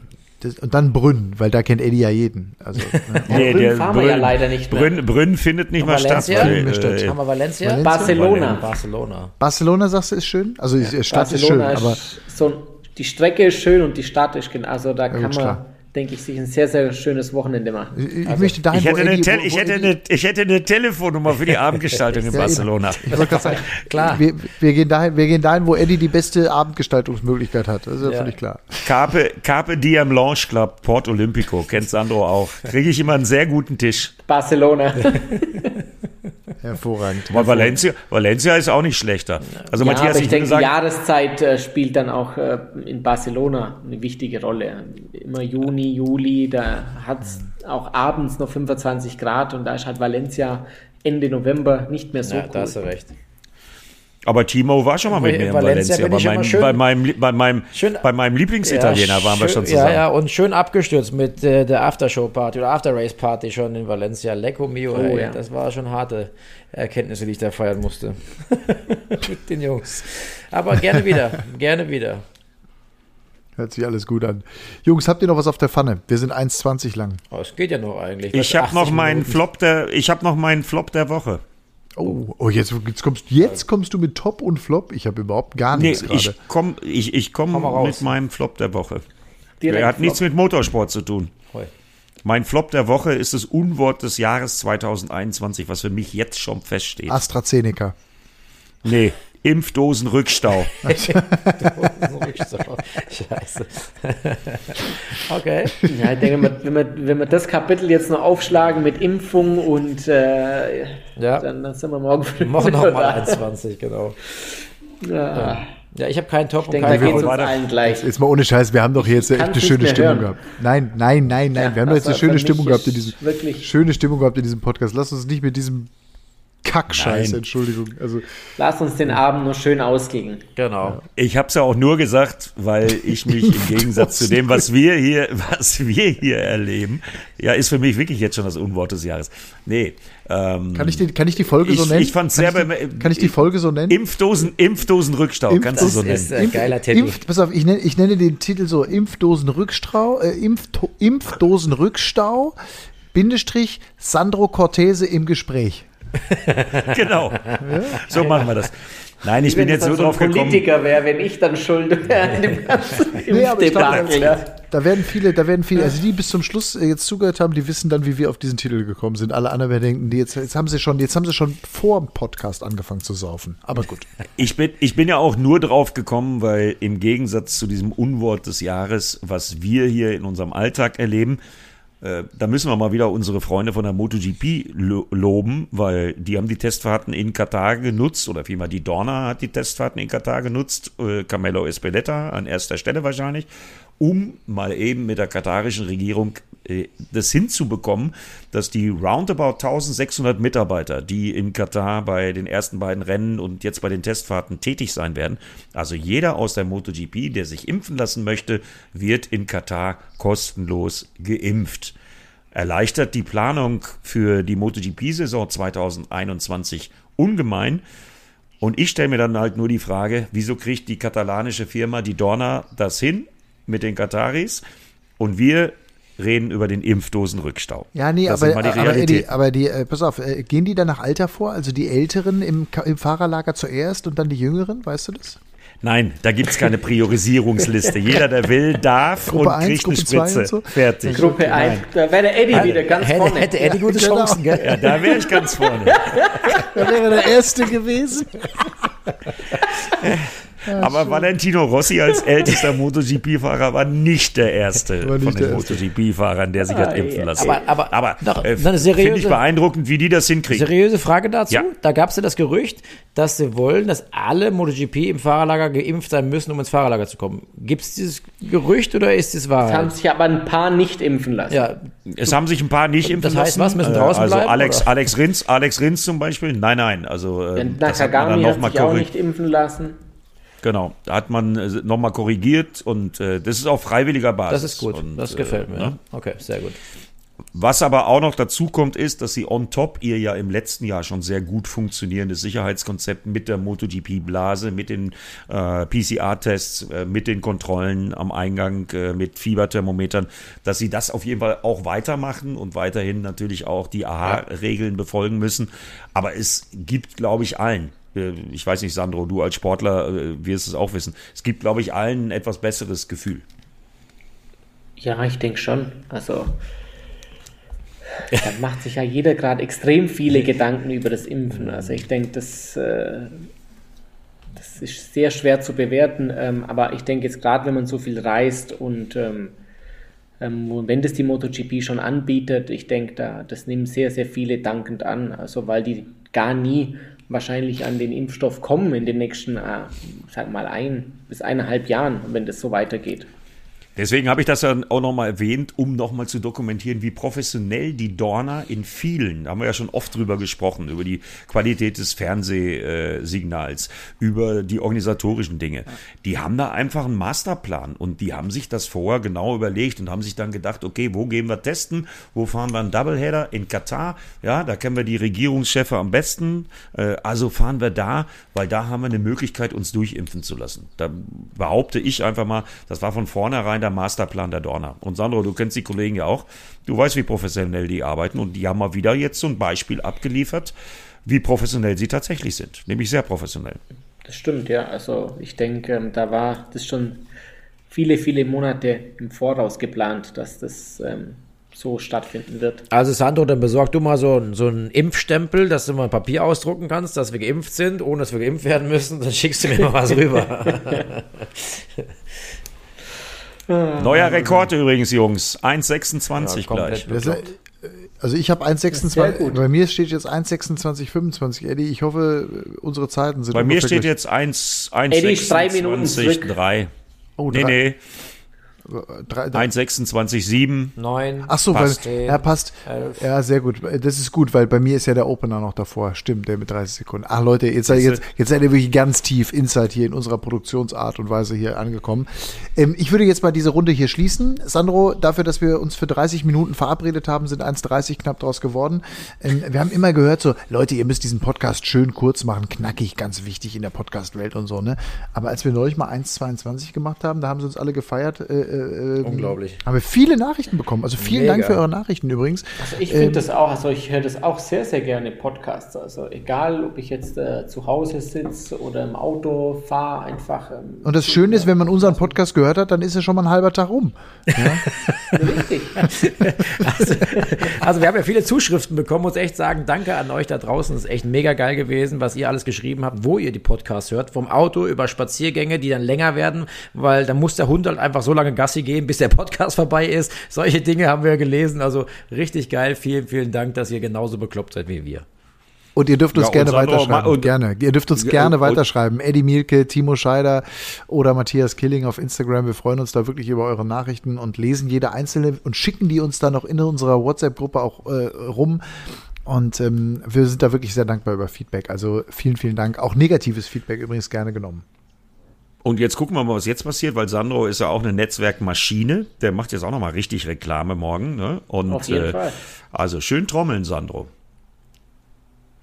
das, und dann Brünn, weil da kennt Eddie ja jeden. Also, ne? nee, Brünn fahren Brünn, wir ja leider nicht mehr. Brünn, Brünn findet nicht mehr statt. Weil, äh, Haben wir Valencia? Valencia? Barcelona. Barcelona. Barcelona, sagst du, ist schön? Also ja. Stadt Barcelona ist schön, aber... So, die Strecke ist schön und die Stadt ist, also da kann man... Klar denke ich, sich ein sehr, sehr schönes Wochenende machen. Ich, also, möchte dahin, ich, hätte Eddie, eine, ich, hätte eine, ich hätte eine Telefonnummer für die Abendgestaltung in Barcelona. Ich wollte gerade sagen, klar. Wir, wir, gehen dahin, wir gehen dahin, wo Eddie die beste Abendgestaltungsmöglichkeit hat. Das ist ja, ja. völlig klar. Carpe, Carpe Diem Launch Club, Port Olympico, kennt Sandro auch. Kriege ich immer einen sehr guten Tisch. Barcelona. Hervorragend. Aber Valencia, Valencia ist auch nicht schlechter. Also ja, Matthias, aber ich, denke, sagen, die Jahreszeit äh, spielt dann auch äh, in Barcelona eine wichtige Rolle. Immer Juni, Juli, da hat es auch abends noch 25 Grad und da ist halt Valencia Ende November nicht mehr so ja, cool. Da hast du recht. Aber Timo war schon mal mit mir in Valencia. Valencia. Bei, meinem, schön, bei, meinem, bei, meinem, schön, bei meinem Lieblingsitaliener ja, waren wir schon zusammen. Ja, ja, und schön abgestürzt mit äh, der Aftershow-Party oder After-Race-Party schon in Valencia. Lecco mio, oh, ey, ja. das war schon harte Erkenntnisse, die ich da feiern musste. mit den Jungs. Aber gerne wieder, gerne wieder. Hört sich alles gut an. Jungs, habt ihr noch was auf der Pfanne? Wir sind 1,20 lang. Oh, es geht ja noch eigentlich. Ich habe noch meinen Flop der, ich habe noch meinen Flop der Woche. Oh, oh jetzt, jetzt, kommst, jetzt kommst du mit Top und Flop. Ich habe überhaupt gar nichts nee, gerade. Ich komme ich, ich komm mit meinem Flop der Woche. Direkt er hat Flop. nichts mit Motorsport zu tun. Heu. Mein Flop der Woche ist das Unwort des Jahres 2021, was für mich jetzt schon feststeht. AstraZeneca. Nee, Impfdosenrückstau. Impfdosenrückstau. Scheiße. okay. Ja, ich denke, wenn wir, wenn wir das Kapitel jetzt noch aufschlagen mit Impfung und äh, ja. dann, dann sind wir morgen früh. Morgen nochmal 21, genau. Ja. ja. ich habe keinen Top ich und denke, keinen da geht uns allen gleich. Jetzt mal ohne Scheiß, wir haben doch jetzt echt eine schöne Stimmung hören. gehabt. Nein, nein, nein, nein. Ja, wir haben doch jetzt eine schöne Stimmung gehabt in diesem wirklich schöne Stimmung gehabt in diesem Podcast. Lass uns nicht mit diesem Kackscheiß, Nein. Entschuldigung. Also, Lass uns den Abend nur schön ausgehen. Genau. Ich habe es ja auch nur gesagt, weil ich mich im Gegensatz zu dem, was wir hier, was wir hier erleben, ja, ist für mich wirklich jetzt schon das Unwort des Jahres. Nee. Ähm, kann, ich die, kann ich die Folge ich, so nennen? Ich fand sehr kann, ich die, kann ich die Folge so nennen? Impfdosen, Impfdosenrückstau, Impf, kannst du so nennen. Ist ein geiler Titel. Impf, pass auf, ich nenne, ich nenne den Titel so Impfdosenrückstau, äh, Impf, Impfdosenrückstau, Bindestrich, Sandro Cortese im Gespräch. genau. So machen wir das. Nein, ich bin jetzt so drauf gekommen. Politiker wäre, wenn ich dann schuld wäre an dem ganzen nee, aber Da werden viele, da werden viele, also die bis zum Schluss äh, jetzt zugehört haben, die wissen dann, wie wir auf diesen Titel gekommen sind. Alle anderen werden denken, die jetzt, jetzt haben sie schon, jetzt haben sie schon vor dem Podcast angefangen zu saufen. Aber gut. Ich bin, ich bin ja auch nur drauf gekommen, weil im Gegensatz zu diesem Unwort des Jahres, was wir hier in unserem Alltag erleben, äh, da müssen wir mal wieder unsere Freunde von der MotoGP lo loben, weil die haben die Testfahrten in Katar genutzt, oder vielmehr die Dorna hat die Testfahrten in Katar genutzt, äh, Carmelo Espeleta an erster Stelle wahrscheinlich um mal eben mit der katarischen Regierung äh, das hinzubekommen, dass die roundabout 1600 Mitarbeiter, die in Katar bei den ersten beiden Rennen und jetzt bei den Testfahrten tätig sein werden, also jeder aus der MotoGP, der sich impfen lassen möchte, wird in Katar kostenlos geimpft. erleichtert die Planung für die MotoGP-Saison 2021 ungemein. Und ich stelle mir dann halt nur die Frage, wieso kriegt die katalanische Firma, die Dorna, das hin mit den Kataris? Und wir reden über den Impfdosenrückstau. Ja, nee, das aber, aber, Eddie, aber die, äh, pass auf, äh, gehen die dann nach Alter vor? Also die Älteren im, im Fahrerlager zuerst und dann die Jüngeren, weißt du das? Nein, da gibt es keine Priorisierungsliste. Jeder, der will, darf Gruppe und 1, kriegt Gruppe eine Spritze. So? Fertig. Gruppe 1, da wäre der Eddie wieder ganz hätte, vorne. Hätte Eddie gute genau. Chancen, gell? Ja, da wäre ich ganz vorne. da wäre der Erste gewesen. Aber schön. Valentino Rossi als ältester MotoGP-Fahrer war nicht der erste nicht von den MotoGP-Fahrern, der sich ah, hat impfen lassen. Aber, aber, aber äh, finde ich beeindruckend, wie die das hinkriegen. Seriöse Frage dazu. Ja. Da gab es ja das Gerücht, dass sie wollen, dass alle MotoGP im Fahrerlager geimpft sein müssen, um ins Fahrerlager zu kommen. Gibt es dieses Gerücht oder ist es wahr? Es haben sich aber ein paar nicht impfen lassen. Ja. Es haben sich ein paar nicht impfen lassen. Das heißt, was? Müssen draußen also bleiben? Alex, Alex Rins, Alex Rins zum Beispiel? Nein, nein. Also, äh, Nakagami hat, hat sich auch nicht impfen lassen. Genau, da hat man äh, nochmal korrigiert und äh, das ist auf freiwilliger Basis. Das ist gut, und, das gefällt mir. Ne? Okay, sehr gut. Was aber auch noch dazu kommt, ist, dass sie on top ihr ja im letzten Jahr schon sehr gut funktionierendes Sicherheitskonzept mit der MotoGP-Blase, mit den äh, PCR-Tests, äh, mit den Kontrollen am Eingang, äh, mit Fieberthermometern, dass sie das auf jeden Fall auch weitermachen und weiterhin natürlich auch die AHA-Regeln befolgen müssen. Aber es gibt, glaube ich, allen äh, ich weiß nicht, Sandro, du als Sportler äh, wirst es auch wissen. Es gibt, glaube ich, allen ein etwas besseres Gefühl. Ja, ich denke schon. Also, da macht sich ja jeder gerade extrem viele Gedanken über das Impfen. Also, ich denke, das, äh, das ist sehr schwer zu bewerten. Ähm, aber ich denke jetzt gerade, wenn man so viel reist und ähm, ähm, wenn das die MotoGP schon anbietet, ich denke, da, das nehmen sehr, sehr viele dankend an. Also, weil die gar nie wahrscheinlich an den Impfstoff kommen in den nächsten, äh, sag mal, ein bis eineinhalb Jahren, wenn das so weitergeht. Deswegen habe ich das ja auch nochmal erwähnt, um nochmal zu dokumentieren, wie professionell die Dorner in vielen, da haben wir ja schon oft drüber gesprochen, über die Qualität des Fernsehsignals, über die organisatorischen Dinge. Die haben da einfach einen Masterplan und die haben sich das vorher genau überlegt und haben sich dann gedacht, okay, wo gehen wir testen? Wo fahren wir einen Doubleheader? In Katar, ja, da kennen wir die Regierungschefe am besten. Äh, also fahren wir da, weil da haben wir eine Möglichkeit, uns durchimpfen zu lassen. Da behaupte ich einfach mal, das war von vornherein der Masterplan der Dorner. Und Sandro, du kennst die Kollegen ja auch. Du weißt, wie professionell die arbeiten. Und die haben mal wieder jetzt so ein Beispiel abgeliefert, wie professionell sie tatsächlich sind. Nämlich sehr professionell. Das stimmt, ja. Also ich denke, ähm, da war das schon viele, viele Monate im Voraus geplant, dass das ähm, so stattfinden wird. Also Sandro, dann besorg du mal so, so einen Impfstempel, dass du mal ein Papier ausdrucken kannst, dass wir geimpft sind, ohne dass wir geimpft werden müssen. Dann schickst du mir mal was rüber. Neuer Rekord übrigens, Jungs. 1,26 ja, gleich. Also ich habe 1,26. Bei mir steht jetzt 1,26,25. Eddie, ich hoffe, unsere Zeiten sind. Bei mir steht jetzt 1,26,3. 3. Oh, nee, nee. 1,26,7. 9. Ach so, passt. Weil, ja, passt. 11. Ja, sehr gut. Das ist gut, weil bei mir ist ja der Opener noch davor. Stimmt, der mit 30 Sekunden. Ach Leute, jetzt, seid, jetzt, jetzt seid ihr wirklich ganz tief Inside hier in unserer Produktionsart und Weise hier angekommen. Ähm, ich würde jetzt mal diese Runde hier schließen. Sandro, dafür, dass wir uns für 30 Minuten verabredet haben, sind 1,30 knapp draus geworden. Ähm, wir haben immer gehört so, Leute, ihr müsst diesen Podcast schön kurz machen, knackig, ganz wichtig in der Podcast-Welt und so, ne? Aber als wir neulich mal 1,22 gemacht haben, da haben sie uns alle gefeiert, äh, äh, Unglaublich. Haben wir viele Nachrichten bekommen. Also vielen Mega. Dank für eure Nachrichten übrigens. Also ich finde ähm, das auch, also ich höre das auch sehr, sehr gerne Podcasts. Also egal, ob ich jetzt äh, zu Hause sitze oder im Auto fahre, einfach. Ähm, und das Schöne ist, wenn man unseren Podcast gehört hat, dann ist ja schon mal ein halber Tag rum. Ja? Richtig. also, also, wir haben ja viele Zuschriften bekommen, muss echt sagen, danke an euch da draußen. Das ist echt mega geil gewesen, was ihr alles geschrieben habt, wo ihr die Podcasts hört. Vom Auto über Spaziergänge, die dann länger werden, weil da muss der Hund halt einfach so lange Gassi gehen, bis der Podcast vorbei ist. Solche Dinge haben wir gelesen. Also richtig geil. Vielen, vielen Dank, dass ihr genauso bekloppt seid wie wir. Und ihr dürft uns ja, gerne weiterschreiben. Und, gerne. Ihr dürft uns ja, gerne und, weiterschreiben. Eddie Mielke, Timo Scheider oder Matthias Killing auf Instagram. Wir freuen uns da wirklich über eure Nachrichten und lesen jede einzelne und schicken die uns dann noch in unserer WhatsApp-Gruppe auch äh, rum. Und ähm, wir sind da wirklich sehr dankbar über Feedback. Also vielen, vielen Dank. Auch negatives Feedback übrigens gerne genommen. Und jetzt gucken wir mal, was jetzt passiert, weil Sandro ist ja auch eine Netzwerkmaschine. Der macht jetzt auch nochmal richtig Reklame morgen. Ne? Und, Auf jeden äh, Fall. Also schön trommeln, Sandro.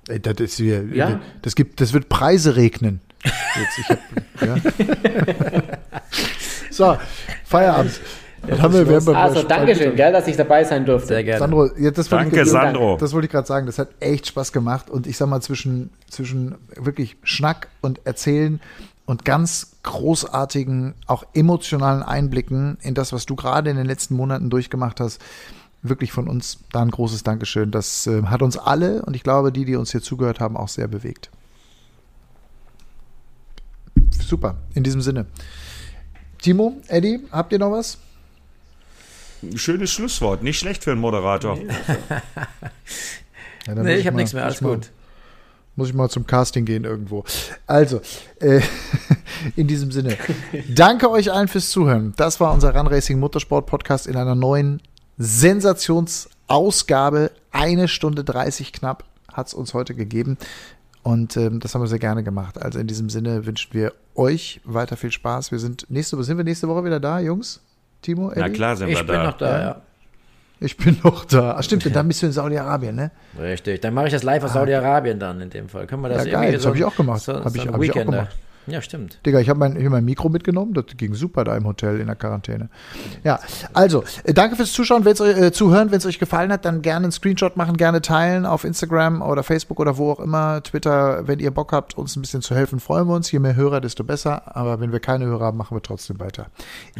Ey, Das, ist hier, Ja. das, gibt, das wird Preise regnen. Jetzt, ich hab, ja. So, Feierabend. Dann haben wir, wir haben Also, Dankeschön, gell, dass ich dabei sein durfte. Sehr gerne. Sandro, ja, das wollte Danke, ich, Sandro. Das wollte ich gerade sagen. Das hat echt Spaß gemacht. Und ich sag mal, zwischen, zwischen wirklich Schnack und Erzählen und ganz großartigen, auch emotionalen Einblicken in das, was du gerade in den letzten Monaten durchgemacht hast, wirklich von uns da ein großes Dankeschön. Das äh, hat uns alle und ich glaube, die, die uns hier zugehört haben, auch sehr bewegt. Super, in diesem Sinne. Timo, Eddie, habt ihr noch was? Schönes Schlusswort, nicht schlecht für einen Moderator. Ja, dann Nee, muss ich habe nichts mehr, alles gut. Muss ich mal zum Casting gehen irgendwo. Also, äh, in diesem Sinne, danke euch allen fürs Zuhören. Das war unser Run Racing Motorsport Podcast in einer neuen Sensationsausgabe. Eine Stunde 30 knapp hat es uns heute gegeben. Und ähm, das haben wir sehr gerne gemacht. Also in diesem Sinne wünschen wir euch weiter viel Spaß. Wir sind nächste, sind wir nächste Woche wieder da, Jungs? Timo, Eddie? Na klar sind Ich wir bin da. noch da, Ja. ja. Ich bin noch da. Ach, stimmt, dann bist du in Saudi-Arabien, ne? Richtig. Dann mache ich das live aus Saudi-Arabien dann in dem Fall. Können wir das Ah. Ja, geil, das so hab ich auch gemacht. So, Hab so ich- ein hab ich auch gemacht. Ja, stimmt. Digga, ich habe mein, ich hab mein Mikro mitgenommen, das ging super da im Hotel in der Quarantäne. Ja, also, äh, danke fürs Zuschauen, wenn's euch, äh, zuhören, wenn es euch gefallen hat, dann gerne einen Screenshot machen, gerne teilen auf Instagram oder Facebook oder wo auch immer, Twitter, wenn ihr Bock habt, uns ein bisschen zu helfen, freuen wir uns. Je mehr Hörer, desto besser, aber wenn wir keine Hörer haben, machen wir trotzdem weiter.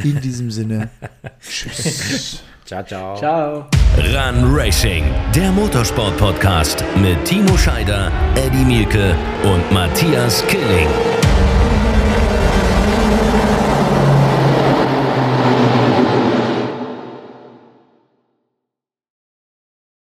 In diesem Sinne, tschüss. Ciao, ciao. Ciao. Run Racing, der Motorsport-Podcast mit Timo Scheider, Eddie Mielke und Matthias Killing.